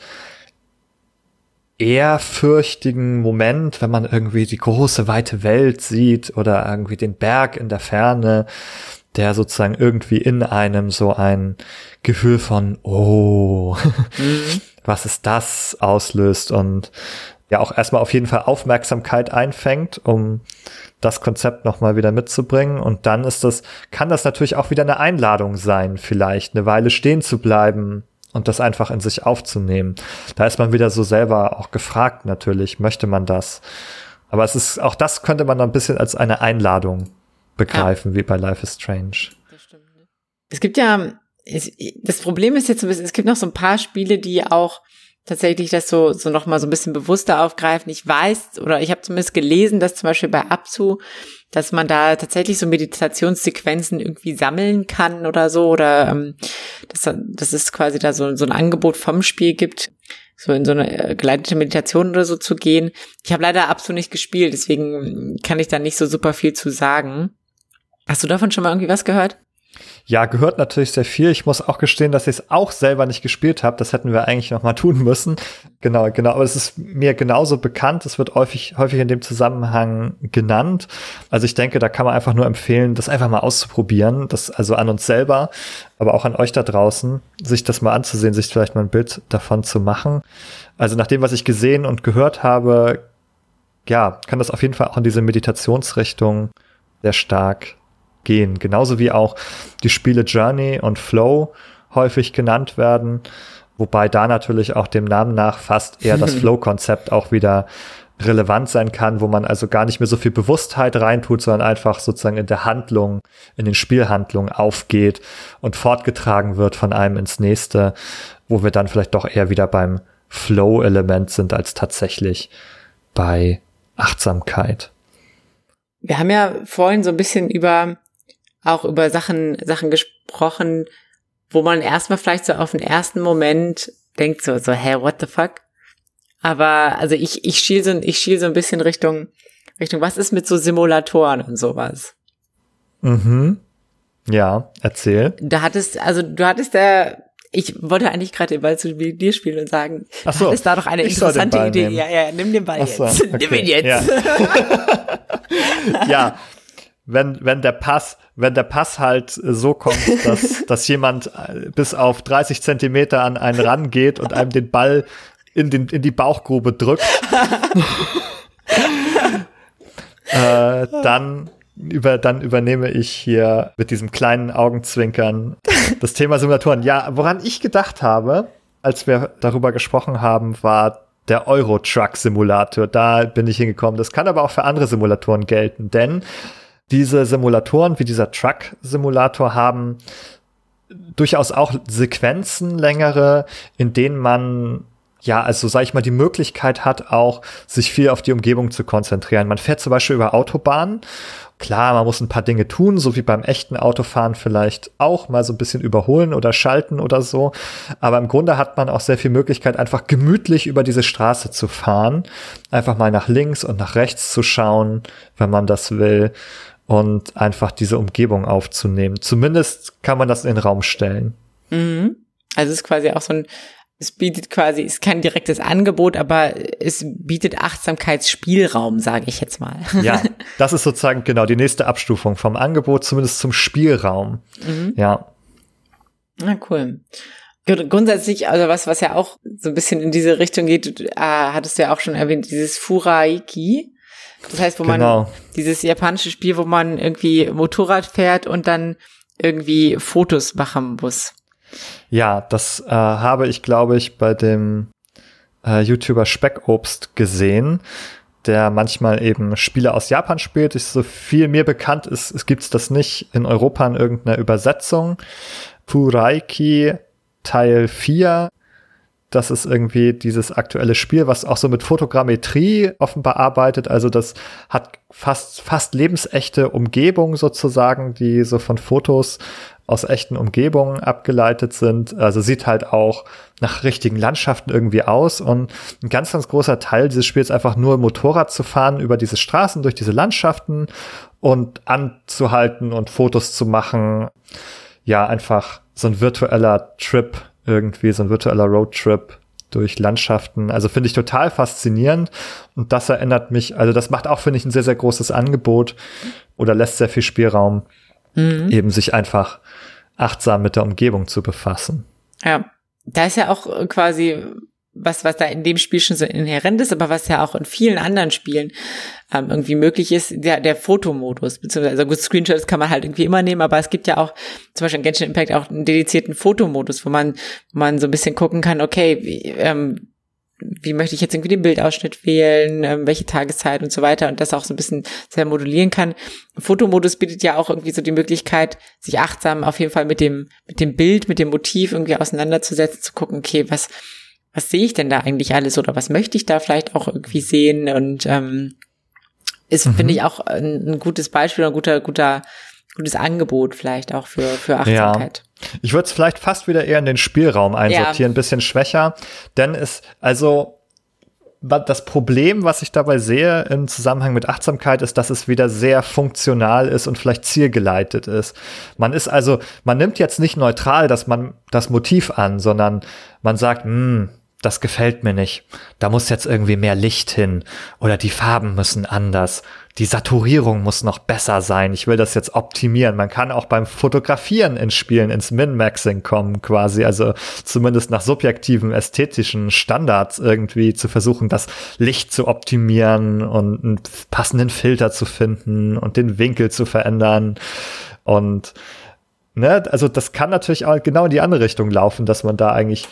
ehrfürchtigen Moment, wenn man irgendwie die große weite Welt sieht oder irgendwie den Berg in der Ferne, der sozusagen irgendwie in einem so ein Gefühl von, oh, mhm. was ist das auslöst und ja auch erstmal auf jeden Fall Aufmerksamkeit einfängt, um das Konzept nochmal wieder mitzubringen. Und dann ist das, kann das natürlich auch wieder eine Einladung sein, vielleicht eine Weile stehen zu bleiben, und das einfach in sich aufzunehmen. Da ist man wieder so selber auch gefragt natürlich, möchte man das? Aber es ist, auch das könnte man ein bisschen als eine Einladung begreifen, ja. wie bei Life is Strange. Das stimmt. Es gibt ja, es, das Problem ist jetzt so ein bisschen, es gibt noch so ein paar Spiele, die auch tatsächlich das so, so nochmal so ein bisschen bewusster aufgreifen. Ich weiß, oder ich habe zumindest gelesen, dass zum Beispiel bei Abzu dass man da tatsächlich so Meditationssequenzen irgendwie sammeln kann oder so oder ähm, dass, dass es quasi da so, so ein Angebot vom Spiel gibt, so in so eine äh, geleitete Meditation oder so zu gehen. Ich habe leider absolut nicht gespielt, deswegen kann ich da nicht so super viel zu sagen. Hast du davon schon mal irgendwie was gehört? Ja, gehört natürlich sehr viel. Ich muss auch gestehen, dass ich es auch selber nicht gespielt habe. Das hätten wir eigentlich noch mal tun müssen. Genau, genau. Aber es ist mir genauso bekannt. Es wird häufig, häufig in dem Zusammenhang genannt. Also ich denke, da kann man einfach nur empfehlen, das einfach mal auszuprobieren. Das also an uns selber, aber auch an euch da draußen, sich das mal anzusehen, sich vielleicht mal ein Bild davon zu machen. Also nach dem, was ich gesehen und gehört habe, ja, kann das auf jeden Fall auch in diese Meditationsrichtung sehr stark gehen. Genauso wie auch die Spiele Journey und Flow häufig genannt werden, wobei da natürlich auch dem Namen nach fast eher das Flow-Konzept auch wieder relevant sein kann, wo man also gar nicht mehr so viel Bewusstheit reintut, sondern einfach sozusagen in der Handlung, in den Spielhandlungen aufgeht und fortgetragen wird von einem ins nächste, wo wir dann vielleicht doch eher wieder beim Flow-Element sind als tatsächlich bei Achtsamkeit. Wir haben ja vorhin so ein bisschen über auch über Sachen, Sachen gesprochen, wo man erstmal vielleicht so auf den ersten Moment denkt so, so, hey, what the fuck? Aber, also ich, ich schiel so, ich schiel so ein bisschen Richtung, Richtung, was ist mit so Simulatoren und sowas? Mhm. Ja, erzähl. Du hattest, also du hattest da, ich wollte eigentlich gerade den Ball zu dir spielen und sagen, Ach so, ist da doch eine interessante Idee. Nehmen. Ja, ja, nimm den Ball so, jetzt. okay. Nimm ihn jetzt. Ja. ja, wenn, wenn der Pass, wenn der Pass halt so kommt, dass, dass jemand bis auf 30 Zentimeter an einen rangeht und einem den Ball in, den, in die Bauchgrube drückt, äh, dann, über, dann übernehme ich hier mit diesem kleinen Augenzwinkern das Thema Simulatoren. Ja, woran ich gedacht habe, als wir darüber gesprochen haben, war der Euro Truck Simulator. Da bin ich hingekommen. Das kann aber auch für andere Simulatoren gelten, denn diese Simulatoren wie dieser Truck Simulator haben durchaus auch Sequenzen längere, in denen man ja, also sag ich mal, die Möglichkeit hat auch, sich viel auf die Umgebung zu konzentrieren. Man fährt zum Beispiel über Autobahnen. Klar, man muss ein paar Dinge tun, so wie beim echten Autofahren vielleicht auch mal so ein bisschen überholen oder schalten oder so. Aber im Grunde hat man auch sehr viel Möglichkeit, einfach gemütlich über diese Straße zu fahren. Einfach mal nach links und nach rechts zu schauen, wenn man das will. Und einfach diese Umgebung aufzunehmen. Zumindest kann man das in den Raum stellen. Mhm. Also es ist quasi auch so ein es bietet quasi, ist kein direktes Angebot, aber es bietet Achtsamkeitsspielraum, sage ich jetzt mal. Ja, das ist sozusagen genau die nächste Abstufung vom Angebot, zumindest zum Spielraum. Mhm. Ja. Na cool. Grundsätzlich, also was, was ja auch so ein bisschen in diese Richtung geht, äh, hattest du ja auch schon erwähnt, dieses Furaiki. Das heißt, wo genau. man dieses japanische Spiel, wo man irgendwie Motorrad fährt und dann irgendwie Fotos machen muss. Ja, das äh, habe ich, glaube ich, bei dem äh, YouTuber Speckobst gesehen, der manchmal eben Spiele aus Japan spielt. Ich, so viel mir bekannt ist, es gibt das nicht in Europa in irgendeiner Übersetzung. Furaiki Teil 4 das ist irgendwie dieses aktuelle Spiel, was auch so mit Fotogrammetrie offenbar arbeitet. Also das hat fast, fast lebensechte Umgebung sozusagen, die so von Fotos aus echten Umgebungen abgeleitet sind. Also sieht halt auch nach richtigen Landschaften irgendwie aus. Und ein ganz, ganz großer Teil dieses Spiels einfach nur Motorrad zu fahren über diese Straßen, durch diese Landschaften und anzuhalten und Fotos zu machen. Ja, einfach so ein virtueller Trip irgendwie, so ein virtueller Roadtrip durch Landschaften. Also finde ich total faszinierend. Und das erinnert mich, also das macht auch, finde ich, ein sehr, sehr großes Angebot oder lässt sehr viel Spielraum, mhm. eben sich einfach achtsam mit der Umgebung zu befassen. Ja, da ist ja auch quasi was, was da in dem Spiel schon so inhärent ist, aber was ja auch in vielen anderen Spielen ähm, irgendwie möglich ist, der, der Fotomodus, beziehungsweise gut, Screenshots kann man halt irgendwie immer nehmen, aber es gibt ja auch zum Beispiel in Genshin Impact auch einen dedizierten Fotomodus, wo man, wo man so ein bisschen gucken kann, okay, wie, ähm, wie möchte ich jetzt irgendwie den Bildausschnitt wählen, ähm, welche Tageszeit und so weiter und das auch so ein bisschen sehr modulieren kann. Fotomodus bietet ja auch irgendwie so die Möglichkeit, sich achtsam auf jeden Fall mit dem, mit dem Bild, mit dem Motiv irgendwie auseinanderzusetzen, zu gucken, okay, was, was sehe ich denn da eigentlich alles oder was möchte ich da vielleicht auch irgendwie sehen und ähm, ist, mhm. finde ich, auch ein, ein, gutes Beispiel, ein guter, guter, gutes Angebot vielleicht auch für, für Achtsamkeit. Ja. Ich würde es vielleicht fast wieder eher in den Spielraum einsortieren, ja. ein bisschen schwächer, denn es, also das Problem, was ich dabei sehe im Zusammenhang mit Achtsamkeit, ist, dass es wieder sehr funktional ist und vielleicht zielgeleitet ist. Man ist also, man nimmt jetzt nicht neutral, dass man das Motiv an, sondern man sagt, hm, das gefällt mir nicht. Da muss jetzt irgendwie mehr Licht hin oder die Farben müssen anders. Die Saturierung muss noch besser sein. Ich will das jetzt optimieren. Man kann auch beim Fotografieren in Spielen ins Min-Maxing kommen, quasi. Also zumindest nach subjektiven ästhetischen Standards irgendwie zu versuchen, das Licht zu optimieren und einen passenden Filter zu finden und den Winkel zu verändern. Und ne, also das kann natürlich auch genau in die andere Richtung laufen, dass man da eigentlich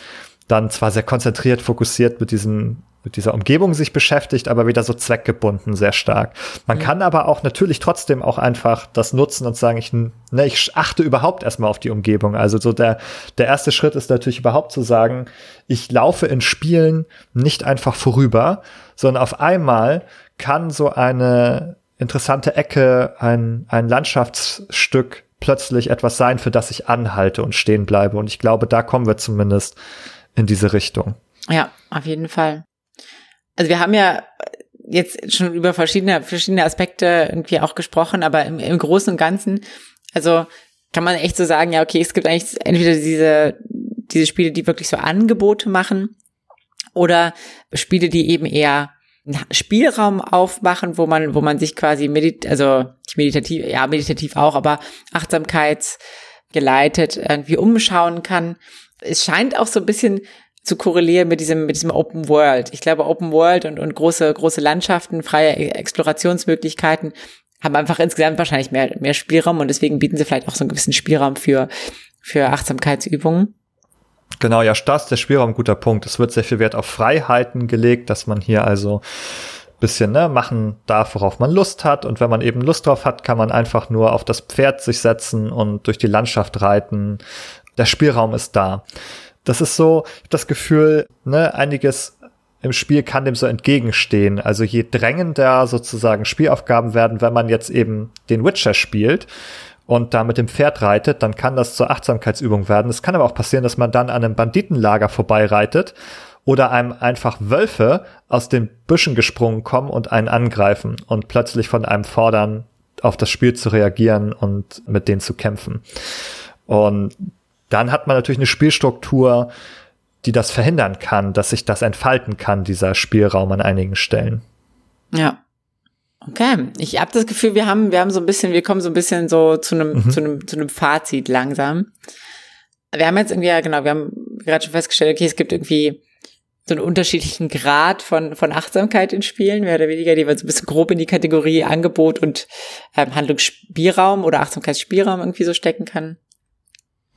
dann zwar sehr konzentriert, fokussiert mit diesem mit dieser Umgebung sich beschäftigt, aber wieder so zweckgebunden sehr stark. Man mhm. kann aber auch natürlich trotzdem auch einfach das nutzen und sagen, ich, ne, ich achte überhaupt erstmal auf die Umgebung. Also so der, der erste Schritt ist natürlich überhaupt zu sagen, ich laufe in Spielen nicht einfach vorüber, sondern auf einmal kann so eine interessante Ecke, ein, ein Landschaftsstück plötzlich etwas sein, für das ich anhalte und stehen bleibe. Und ich glaube, da kommen wir zumindest in diese Richtung. Ja, auf jeden Fall. Also wir haben ja jetzt schon über verschiedene, verschiedene Aspekte irgendwie auch gesprochen, aber im, im Großen und Ganzen, also kann man echt so sagen, ja, okay, es gibt eigentlich entweder diese, diese Spiele, die wirklich so Angebote machen oder Spiele, die eben eher Spielraum aufmachen, wo man, wo man sich quasi medit, also meditativ, ja, meditativ auch, aber achtsamkeitsgeleitet irgendwie umschauen kann es scheint auch so ein bisschen zu korrelieren mit diesem, mit diesem Open World. Ich glaube, Open World und, und große, große Landschaften, freie Explorationsmöglichkeiten haben einfach insgesamt wahrscheinlich mehr, mehr Spielraum und deswegen bieten sie vielleicht auch so einen gewissen Spielraum für, für Achtsamkeitsübungen. Genau, ja, das der Spielraum, guter Punkt. Es wird sehr viel Wert auf Freiheiten gelegt, dass man hier also bisschen ne, machen darf, worauf man Lust hat. Und wenn man eben Lust drauf hat, kann man einfach nur auf das Pferd sich setzen und durch die Landschaft reiten der Spielraum ist da. Das ist so, ich habe das Gefühl, ne, einiges im Spiel kann dem so entgegenstehen. Also je drängender sozusagen Spielaufgaben werden, wenn man jetzt eben den Witcher spielt und da mit dem Pferd reitet, dann kann das zur Achtsamkeitsübung werden. Es kann aber auch passieren, dass man dann an einem Banditenlager vorbeireitet oder einem einfach Wölfe aus den Büschen gesprungen kommen und einen angreifen und plötzlich von einem fordern, auf das Spiel zu reagieren und mit denen zu kämpfen. Und dann hat man natürlich eine Spielstruktur, die das verhindern kann, dass sich das entfalten kann, dieser Spielraum an einigen Stellen. Ja. Okay, ich habe das Gefühl, wir haben, wir haben so ein bisschen, wir kommen so ein bisschen so zu einem, mhm. zu einem, zu einem Fazit langsam. Wir haben jetzt irgendwie, ja genau, wir haben gerade schon festgestellt, okay, es gibt irgendwie so einen unterschiedlichen Grad von, von Achtsamkeit in Spielen, mehr oder weniger, die man so ein bisschen grob in die Kategorie Angebot und ähm, Handlungsspielraum oder Achtsamkeitsspielraum irgendwie so stecken kann.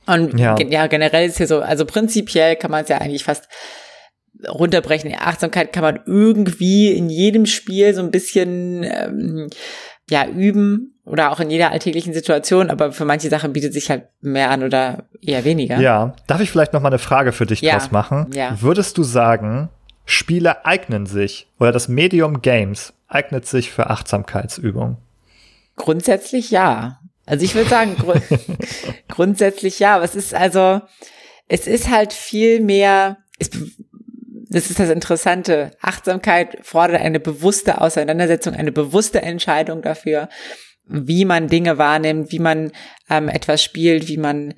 Und ja. ja, generell ist ja so, also prinzipiell kann man es ja eigentlich fast runterbrechen. Achtsamkeit kann man irgendwie in jedem Spiel so ein bisschen ähm, ja üben oder auch in jeder alltäglichen Situation, aber für manche Sachen bietet sich halt mehr an oder eher weniger. Ja, darf ich vielleicht noch mal eine Frage für dich ja. draus machen? Ja. Würdest du sagen, Spiele eignen sich oder das Medium Games eignet sich für Achtsamkeitsübungen? Grundsätzlich ja. Also ich würde sagen, gru grundsätzlich ja, aber es ist also, es ist halt viel mehr, es, das ist das Interessante. Achtsamkeit fordert eine bewusste Auseinandersetzung, eine bewusste Entscheidung dafür, wie man Dinge wahrnimmt, wie man ähm, etwas spielt, wie man,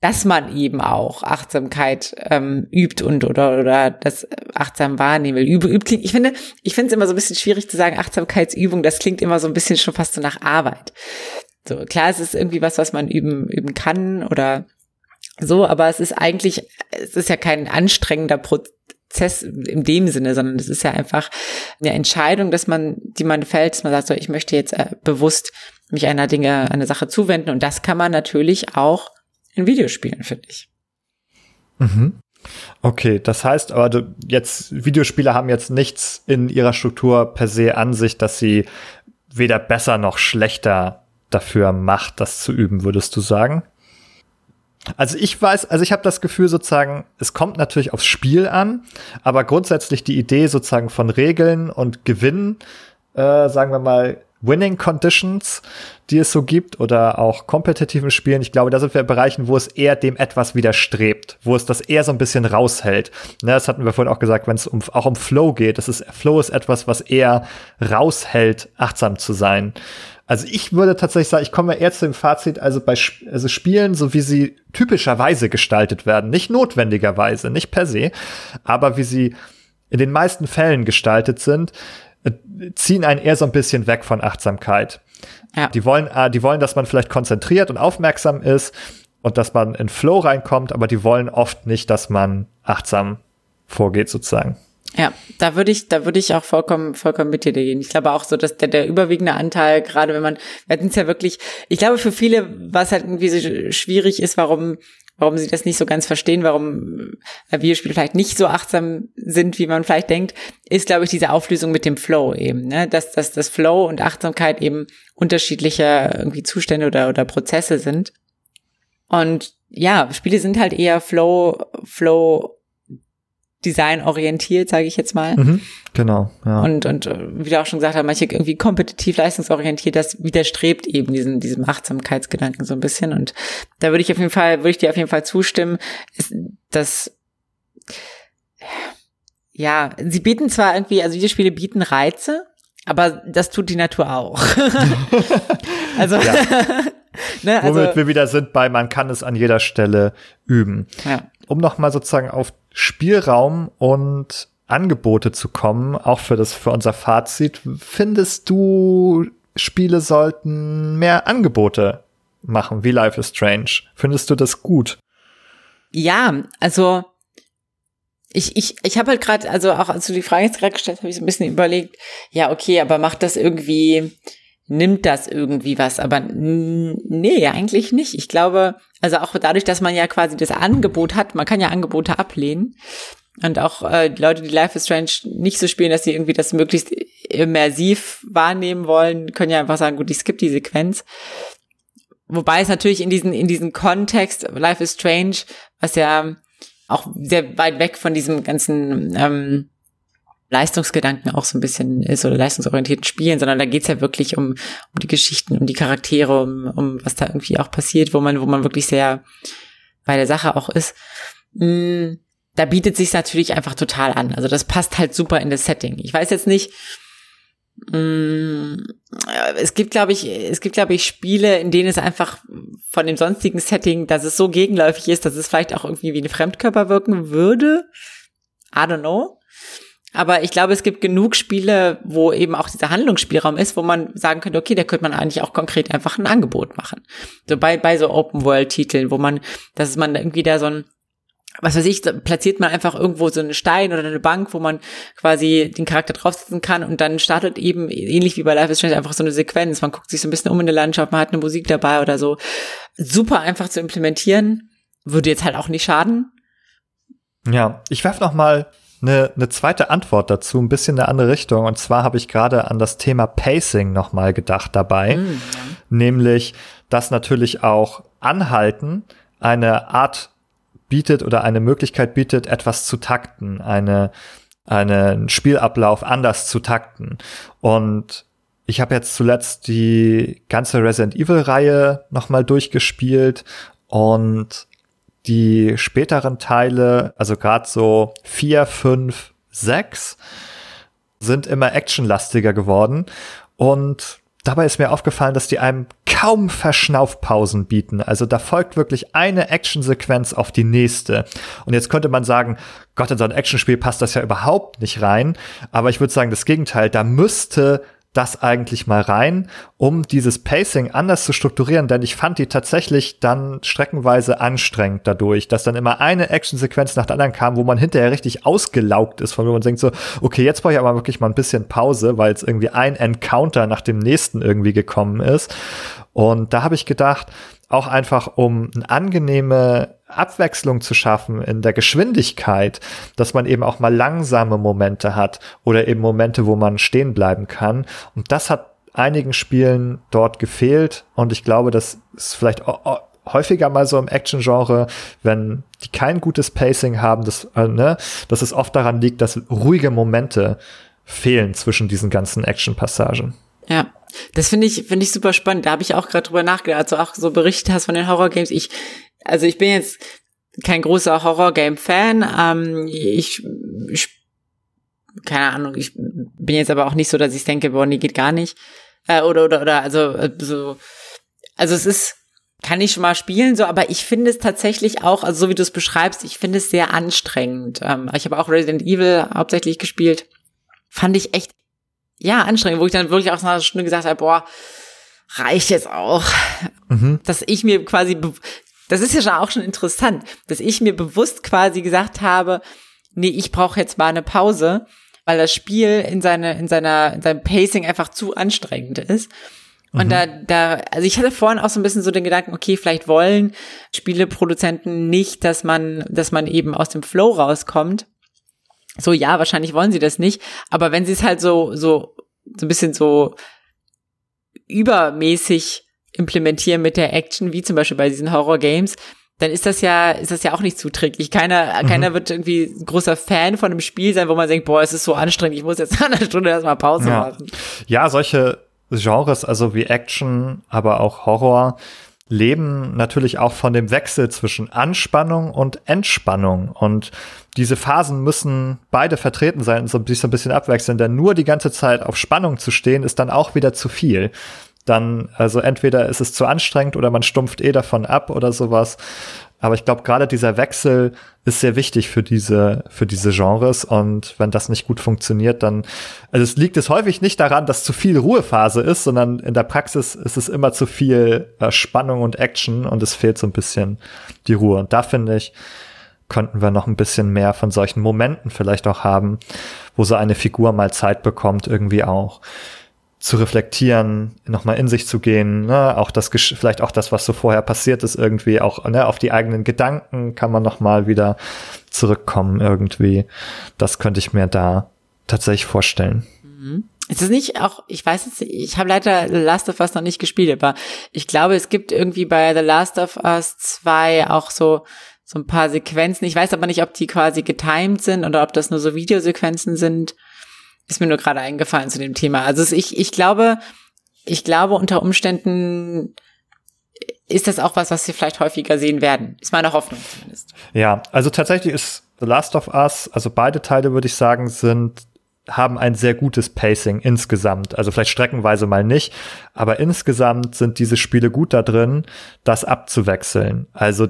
dass man eben auch Achtsamkeit ähm, übt und oder oder das achtsam wahrnehmen will. Übe, üb, ich finde, ich finde es immer so ein bisschen schwierig zu sagen Achtsamkeitsübung. Das klingt immer so ein bisschen schon fast so nach Arbeit. So, klar, es ist irgendwie was, was man üben, üben kann oder so, aber es ist eigentlich, es ist ja kein anstrengender Prozess in dem Sinne, sondern es ist ja einfach eine Entscheidung, dass man, die man fällt, dass man sagt, so, ich möchte jetzt äh, bewusst mich einer Dinge, einer Sache zuwenden und das kann man natürlich auch in Videospielen, finde ich. Mhm. Okay, das heißt aber, jetzt Videospiele haben jetzt nichts in ihrer Struktur per se an sich, dass sie weder besser noch schlechter dafür macht, das zu üben, würdest du sagen? Also ich weiß, also ich habe das Gefühl sozusagen, es kommt natürlich aufs Spiel an, aber grundsätzlich die Idee sozusagen von Regeln und Gewinnen, äh, sagen wir mal, Winning Conditions, die es so gibt oder auch kompetitiven Spielen. Ich glaube, da sind wir in Bereichen, wo es eher dem etwas widerstrebt, wo es das eher so ein bisschen raushält. Ne, das hatten wir vorhin auch gesagt, wenn es um, auch um Flow geht. Das ist, Flow ist etwas, was eher raushält, achtsam zu sein. Also ich würde tatsächlich sagen, ich komme eher zu dem Fazit, also bei also Spielen, so wie sie typischerweise gestaltet werden, nicht notwendigerweise, nicht per se, aber wie sie in den meisten Fällen gestaltet sind, ziehen einen eher so ein bisschen weg von Achtsamkeit. Ja. Die wollen, äh, die wollen, dass man vielleicht konzentriert und aufmerksam ist und dass man in Flow reinkommt, aber die wollen oft nicht, dass man achtsam vorgeht sozusagen. Ja, da würde ich, da würde ich auch vollkommen, vollkommen mit dir gehen. Ich glaube auch so, dass der, der überwiegende Anteil, gerade wenn man, wir hatten es ja wirklich, ich glaube für viele, was halt irgendwie so schwierig ist, warum, warum sie das nicht so ganz verstehen, warum Videospiele vielleicht nicht so achtsam sind, wie man vielleicht denkt, ist, glaube ich, diese Auflösung mit dem Flow eben, ne? Dass, dass das Flow und Achtsamkeit eben unterschiedliche irgendwie Zustände oder, oder Prozesse sind. Und ja, Spiele sind halt eher Flow, Flow Design orientiert, sage ich jetzt mal. Mhm, genau, ja. Und, und äh, wie du auch schon gesagt hast, manche irgendwie kompetitiv leistungsorientiert, das widerstrebt eben diesen, diesem Achtsamkeitsgedanken so ein bisschen. Und da würde ich auf jeden Fall, würde ich dir auf jeden Fall zustimmen, ist, dass ja, sie bieten zwar irgendwie, also diese Spiele bieten Reize, aber das tut die Natur auch. also, ne, also, womit wir wieder sind bei, man kann es an jeder Stelle üben. Ja. Um nochmal sozusagen auf Spielraum und Angebote zu kommen, auch für das, für unser Fazit. Findest du, Spiele sollten mehr Angebote machen, wie Life is Strange? Findest du das gut? Ja, also ich, ich, ich habe halt gerade, also auch als du die Frage jetzt gerade gestellt hast, habe ich so ein bisschen überlegt, ja, okay, aber macht das irgendwie, nimmt das irgendwie was? Aber nee, eigentlich nicht. Ich glaube, also auch dadurch, dass man ja quasi das Angebot hat, man kann ja Angebote ablehnen. Und auch äh, die Leute, die Life is Strange nicht so spielen, dass sie irgendwie das möglichst immersiv wahrnehmen wollen, können ja einfach sagen, gut, ich skippe die Sequenz. Wobei es natürlich in diesen, in diesen Kontext Life is Strange, was ja auch sehr weit weg von diesem ganzen ähm, Leistungsgedanken auch so ein bisschen ist oder leistungsorientierten Spielen, sondern da geht's ja wirklich um, um die Geschichten, um die Charaktere, um, um was da irgendwie auch passiert, wo man, wo man wirklich sehr bei der Sache auch ist. Mm, da bietet sich natürlich einfach total an. Also das passt halt super in das Setting. Ich weiß jetzt nicht, mm, es gibt, glaube ich, es gibt, glaube ich, Spiele, in denen es einfach von dem sonstigen Setting, dass es so gegenläufig ist, dass es vielleicht auch irgendwie wie ein Fremdkörper wirken würde. I don't know. Aber ich glaube, es gibt genug Spiele, wo eben auch dieser Handlungsspielraum ist, wo man sagen könnte, okay, da könnte man eigentlich auch konkret einfach ein Angebot machen. So bei, bei so Open-World-Titeln, wo man, dass man irgendwie da so ein was weiß ich, platziert man einfach irgendwo so einen Stein oder eine Bank, wo man quasi den Charakter draufsetzen kann und dann startet eben ähnlich wie bei Life is Strange einfach so eine Sequenz. Man guckt sich so ein bisschen um in der Landschaft, man hat eine Musik dabei oder so. Super einfach zu implementieren, würde jetzt halt auch nicht schaden. Ja, ich werf noch mal eine, eine zweite Antwort dazu, ein bisschen eine andere Richtung. Und zwar habe ich gerade an das Thema Pacing nochmal gedacht dabei. Mhm. Nämlich, dass natürlich auch Anhalten eine Art bietet oder eine Möglichkeit bietet, etwas zu takten, eine, einen Spielablauf anders zu takten. Und ich habe jetzt zuletzt die ganze Resident Evil Reihe nochmal durchgespielt und die späteren Teile, also gerade so vier, fünf, sechs, sind immer actionlastiger geworden. Und dabei ist mir aufgefallen, dass die einem kaum Verschnaufpausen bieten. Also da folgt wirklich eine Actionsequenz auf die nächste. Und jetzt könnte man sagen, Gott, in so ein Actionspiel passt das ja überhaupt nicht rein. Aber ich würde sagen, das Gegenteil, da müsste das eigentlich mal rein, um dieses Pacing anders zu strukturieren, denn ich fand die tatsächlich dann streckenweise anstrengend dadurch, dass dann immer eine Actionsequenz nach der anderen kam, wo man hinterher richtig ausgelaugt ist, von wo man denkt so, okay, jetzt brauche ich aber wirklich mal ein bisschen Pause, weil es irgendwie ein Encounter nach dem nächsten irgendwie gekommen ist. Und da habe ich gedacht, auch einfach um eine angenehme Abwechslung zu schaffen in der Geschwindigkeit, dass man eben auch mal langsame Momente hat oder eben Momente, wo man stehen bleiben kann. Und das hat einigen Spielen dort gefehlt. Und ich glaube, das ist vielleicht häufiger mal so im Action-Genre, wenn die kein gutes Pacing haben, dass, äh, ne, dass es oft daran liegt, dass ruhige Momente fehlen zwischen diesen ganzen Action-Passagen. Ja, Das finde ich, finde ich super spannend. Da habe ich auch gerade drüber nachgedacht, als du auch so berichtet hast von den Horror-Games. Ich, also ich bin jetzt kein großer Horror-Game-Fan. Ähm, ich, ich, keine Ahnung, ich bin jetzt aber auch nicht so, dass ich denke, boah, nee, geht gar nicht. Äh, oder, oder, oder, also, äh, so, also es ist, kann ich schon mal spielen, so, aber ich finde es tatsächlich auch, also so wie du es beschreibst, ich finde es sehr anstrengend. Ähm, ich habe auch Resident Evil hauptsächlich gespielt. Fand ich echt, ja, anstrengend, wo ich dann wirklich auch nach einer Stunde gesagt habe, boah, reicht jetzt auch. Mhm. Dass ich mir quasi, das ist ja schon auch schon interessant, dass ich mir bewusst quasi gesagt habe, nee, ich brauche jetzt mal eine Pause, weil das Spiel in seine, in seiner, in seinem Pacing einfach zu anstrengend ist. Und mhm. da, da, also ich hatte vorhin auch so ein bisschen so den Gedanken, okay, vielleicht wollen Spieleproduzenten nicht, dass man, dass man eben aus dem Flow rauskommt. So, ja, wahrscheinlich wollen sie das nicht. Aber wenn sie es halt so, so, so ein bisschen so übermäßig implementieren mit der Action, wie zum Beispiel bei diesen Horror-Games, dann ist das ja, ist das ja auch nicht zuträglich. Keiner, mhm. keiner wird irgendwie großer Fan von einem Spiel sein, wo man denkt, boah, es ist so anstrengend, ich muss jetzt eine Stunde erstmal Pause ja. machen. Ja, solche Genres, also wie Action, aber auch Horror, leben natürlich auch von dem Wechsel zwischen Anspannung und Entspannung. Und diese Phasen müssen beide vertreten sein und so, sich so ein bisschen abwechseln, denn nur die ganze Zeit auf Spannung zu stehen, ist dann auch wieder zu viel dann, also entweder ist es zu anstrengend oder man stumpft eh davon ab oder sowas. Aber ich glaube, gerade dieser Wechsel ist sehr wichtig für diese, für diese Genres. Und wenn das nicht gut funktioniert, dann, also es liegt es häufig nicht daran, dass zu viel Ruhephase ist, sondern in der Praxis ist es immer zu viel äh, Spannung und Action und es fehlt so ein bisschen die Ruhe. Und da finde ich, könnten wir noch ein bisschen mehr von solchen Momenten vielleicht auch haben, wo so eine Figur mal Zeit bekommt, irgendwie auch zu reflektieren, nochmal in sich zu gehen, ne? auch das, vielleicht auch das, was so vorher passiert ist, irgendwie auch ne? auf die eigenen Gedanken kann man nochmal wieder zurückkommen irgendwie. Das könnte ich mir da tatsächlich vorstellen. Mhm. Ist es nicht auch, ich weiß jetzt, ich habe leider The Last of Us noch nicht gespielt, aber ich glaube, es gibt irgendwie bei The Last of Us 2 auch so, so ein paar Sequenzen. Ich weiß aber nicht, ob die quasi getimed sind oder ob das nur so Videosequenzen sind ist mir nur gerade eingefallen zu dem Thema. Also ich, ich glaube, ich glaube, unter Umständen ist das auch was, was wir vielleicht häufiger sehen werden. Ist meine Hoffnung zumindest. Ja, also tatsächlich ist The Last of Us, also beide Teile würde ich sagen, sind haben ein sehr gutes Pacing insgesamt. Also vielleicht streckenweise mal nicht, aber insgesamt sind diese Spiele gut da drin, das abzuwechseln. Also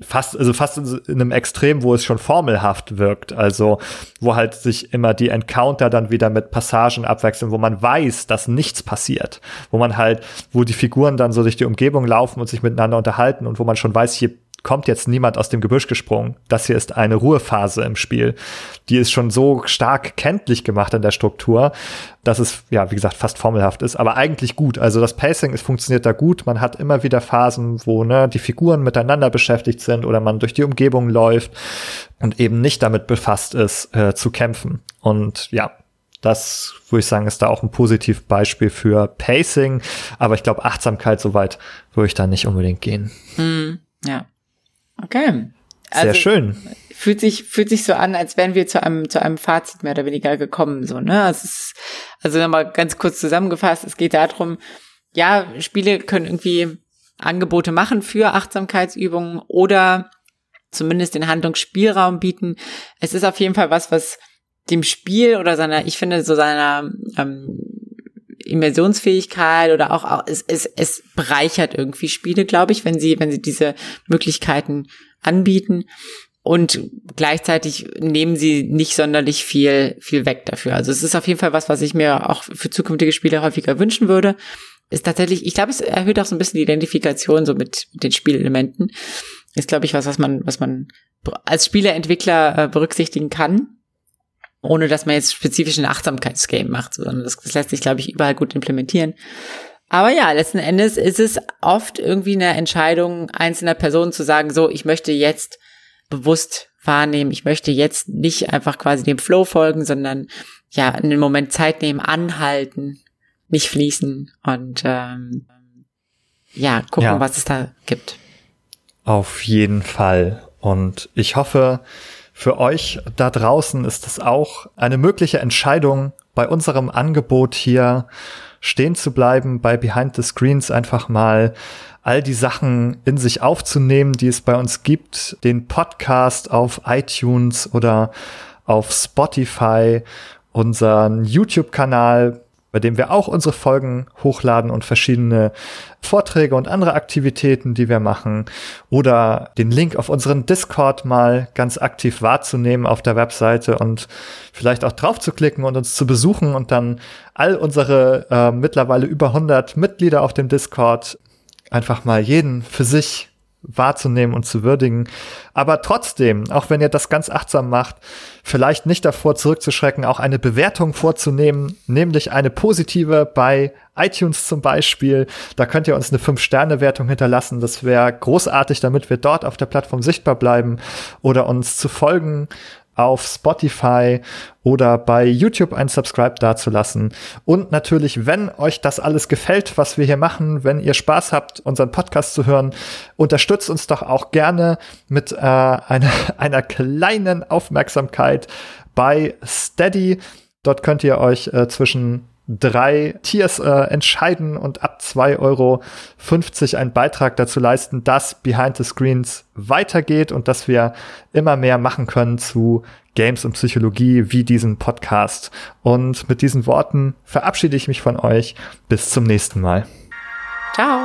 fast, also fast in einem Extrem, wo es schon formelhaft wirkt. Also, wo halt sich immer die Encounter dann wieder mit Passagen abwechseln, wo man weiß, dass nichts passiert. Wo man halt, wo die Figuren dann so durch die Umgebung laufen und sich miteinander unterhalten und wo man schon weiß, hier kommt jetzt niemand aus dem Gebüsch gesprungen. Das hier ist eine Ruhephase im Spiel. Die ist schon so stark kenntlich gemacht in der Struktur, dass es, ja, wie gesagt, fast formelhaft ist, aber eigentlich gut. Also das Pacing ist, funktioniert da gut. Man hat immer wieder Phasen, wo ne, die Figuren miteinander beschäftigt sind oder man durch die Umgebung läuft und eben nicht damit befasst ist, äh, zu kämpfen. Und ja, das würde ich sagen, ist da auch ein Positivbeispiel für Pacing. Aber ich glaube, Achtsamkeit soweit würde ich da nicht unbedingt gehen. Mm, ja. Okay. Also, Sehr schön. Fühlt sich, fühlt sich so an, als wären wir zu einem, zu einem Fazit mehr oder weniger gekommen, so, ne? Es ist, also nochmal ganz kurz zusammengefasst, es geht darum, ja, Spiele können irgendwie Angebote machen für Achtsamkeitsübungen oder zumindest den Handlungsspielraum bieten. Es ist auf jeden Fall was, was dem Spiel oder seiner, ich finde, so seiner ähm, Immersionsfähigkeit oder auch, es, es, es bereichert irgendwie Spiele, glaube ich, wenn sie, wenn sie diese Möglichkeiten anbieten. Und gleichzeitig nehmen sie nicht sonderlich viel, viel weg dafür. Also es ist auf jeden Fall was, was ich mir auch für zukünftige Spiele häufiger wünschen würde. Ist tatsächlich, ich glaube, es erhöht auch so ein bisschen die Identifikation so mit, mit den Spielelementen. Ist, glaube ich, was, was man, was man als Spieleentwickler äh, berücksichtigen kann ohne dass man jetzt spezifisch ein Achtsamkeitsgame macht, sondern das, das lässt sich, glaube ich, überall gut implementieren. Aber ja, letzten Endes ist es oft irgendwie eine Entscheidung einzelner Personen zu sagen, so, ich möchte jetzt bewusst wahrnehmen, ich möchte jetzt nicht einfach quasi dem Flow folgen, sondern ja, einen Moment Zeit nehmen, anhalten, nicht fließen und ähm, ja, gucken, ja. was es da gibt. Auf jeden Fall. Und ich hoffe, für euch da draußen ist es auch eine mögliche Entscheidung, bei unserem Angebot hier stehen zu bleiben, bei Behind the Screens einfach mal all die Sachen in sich aufzunehmen, die es bei uns gibt, den Podcast auf iTunes oder auf Spotify, unseren YouTube-Kanal, bei dem wir auch unsere Folgen hochladen und verschiedene Vorträge und andere Aktivitäten, die wir machen, oder den Link auf unseren Discord mal ganz aktiv wahrzunehmen auf der Webseite und vielleicht auch drauf zu klicken und uns zu besuchen und dann all unsere äh, mittlerweile über 100 Mitglieder auf dem Discord einfach mal jeden für sich wahrzunehmen und zu würdigen. Aber trotzdem, auch wenn ihr das ganz achtsam macht, vielleicht nicht davor zurückzuschrecken, auch eine Bewertung vorzunehmen, nämlich eine positive bei iTunes zum Beispiel. Da könnt ihr uns eine 5-Sterne-Wertung hinterlassen. Das wäre großartig, damit wir dort auf der Plattform sichtbar bleiben oder uns zu folgen auf Spotify oder bei YouTube ein Subscribe dazulassen. Und natürlich, wenn euch das alles gefällt, was wir hier machen, wenn ihr Spaß habt, unseren Podcast zu hören, unterstützt uns doch auch gerne mit äh, einer, einer kleinen Aufmerksamkeit bei Steady. Dort könnt ihr euch äh, zwischen drei Tiers äh, entscheiden und ab 2,50 Euro einen Beitrag dazu leisten, dass Behind the Screens weitergeht und dass wir immer mehr machen können zu Games und Psychologie wie diesen Podcast. Und mit diesen Worten verabschiede ich mich von euch. Bis zum nächsten Mal. Ciao.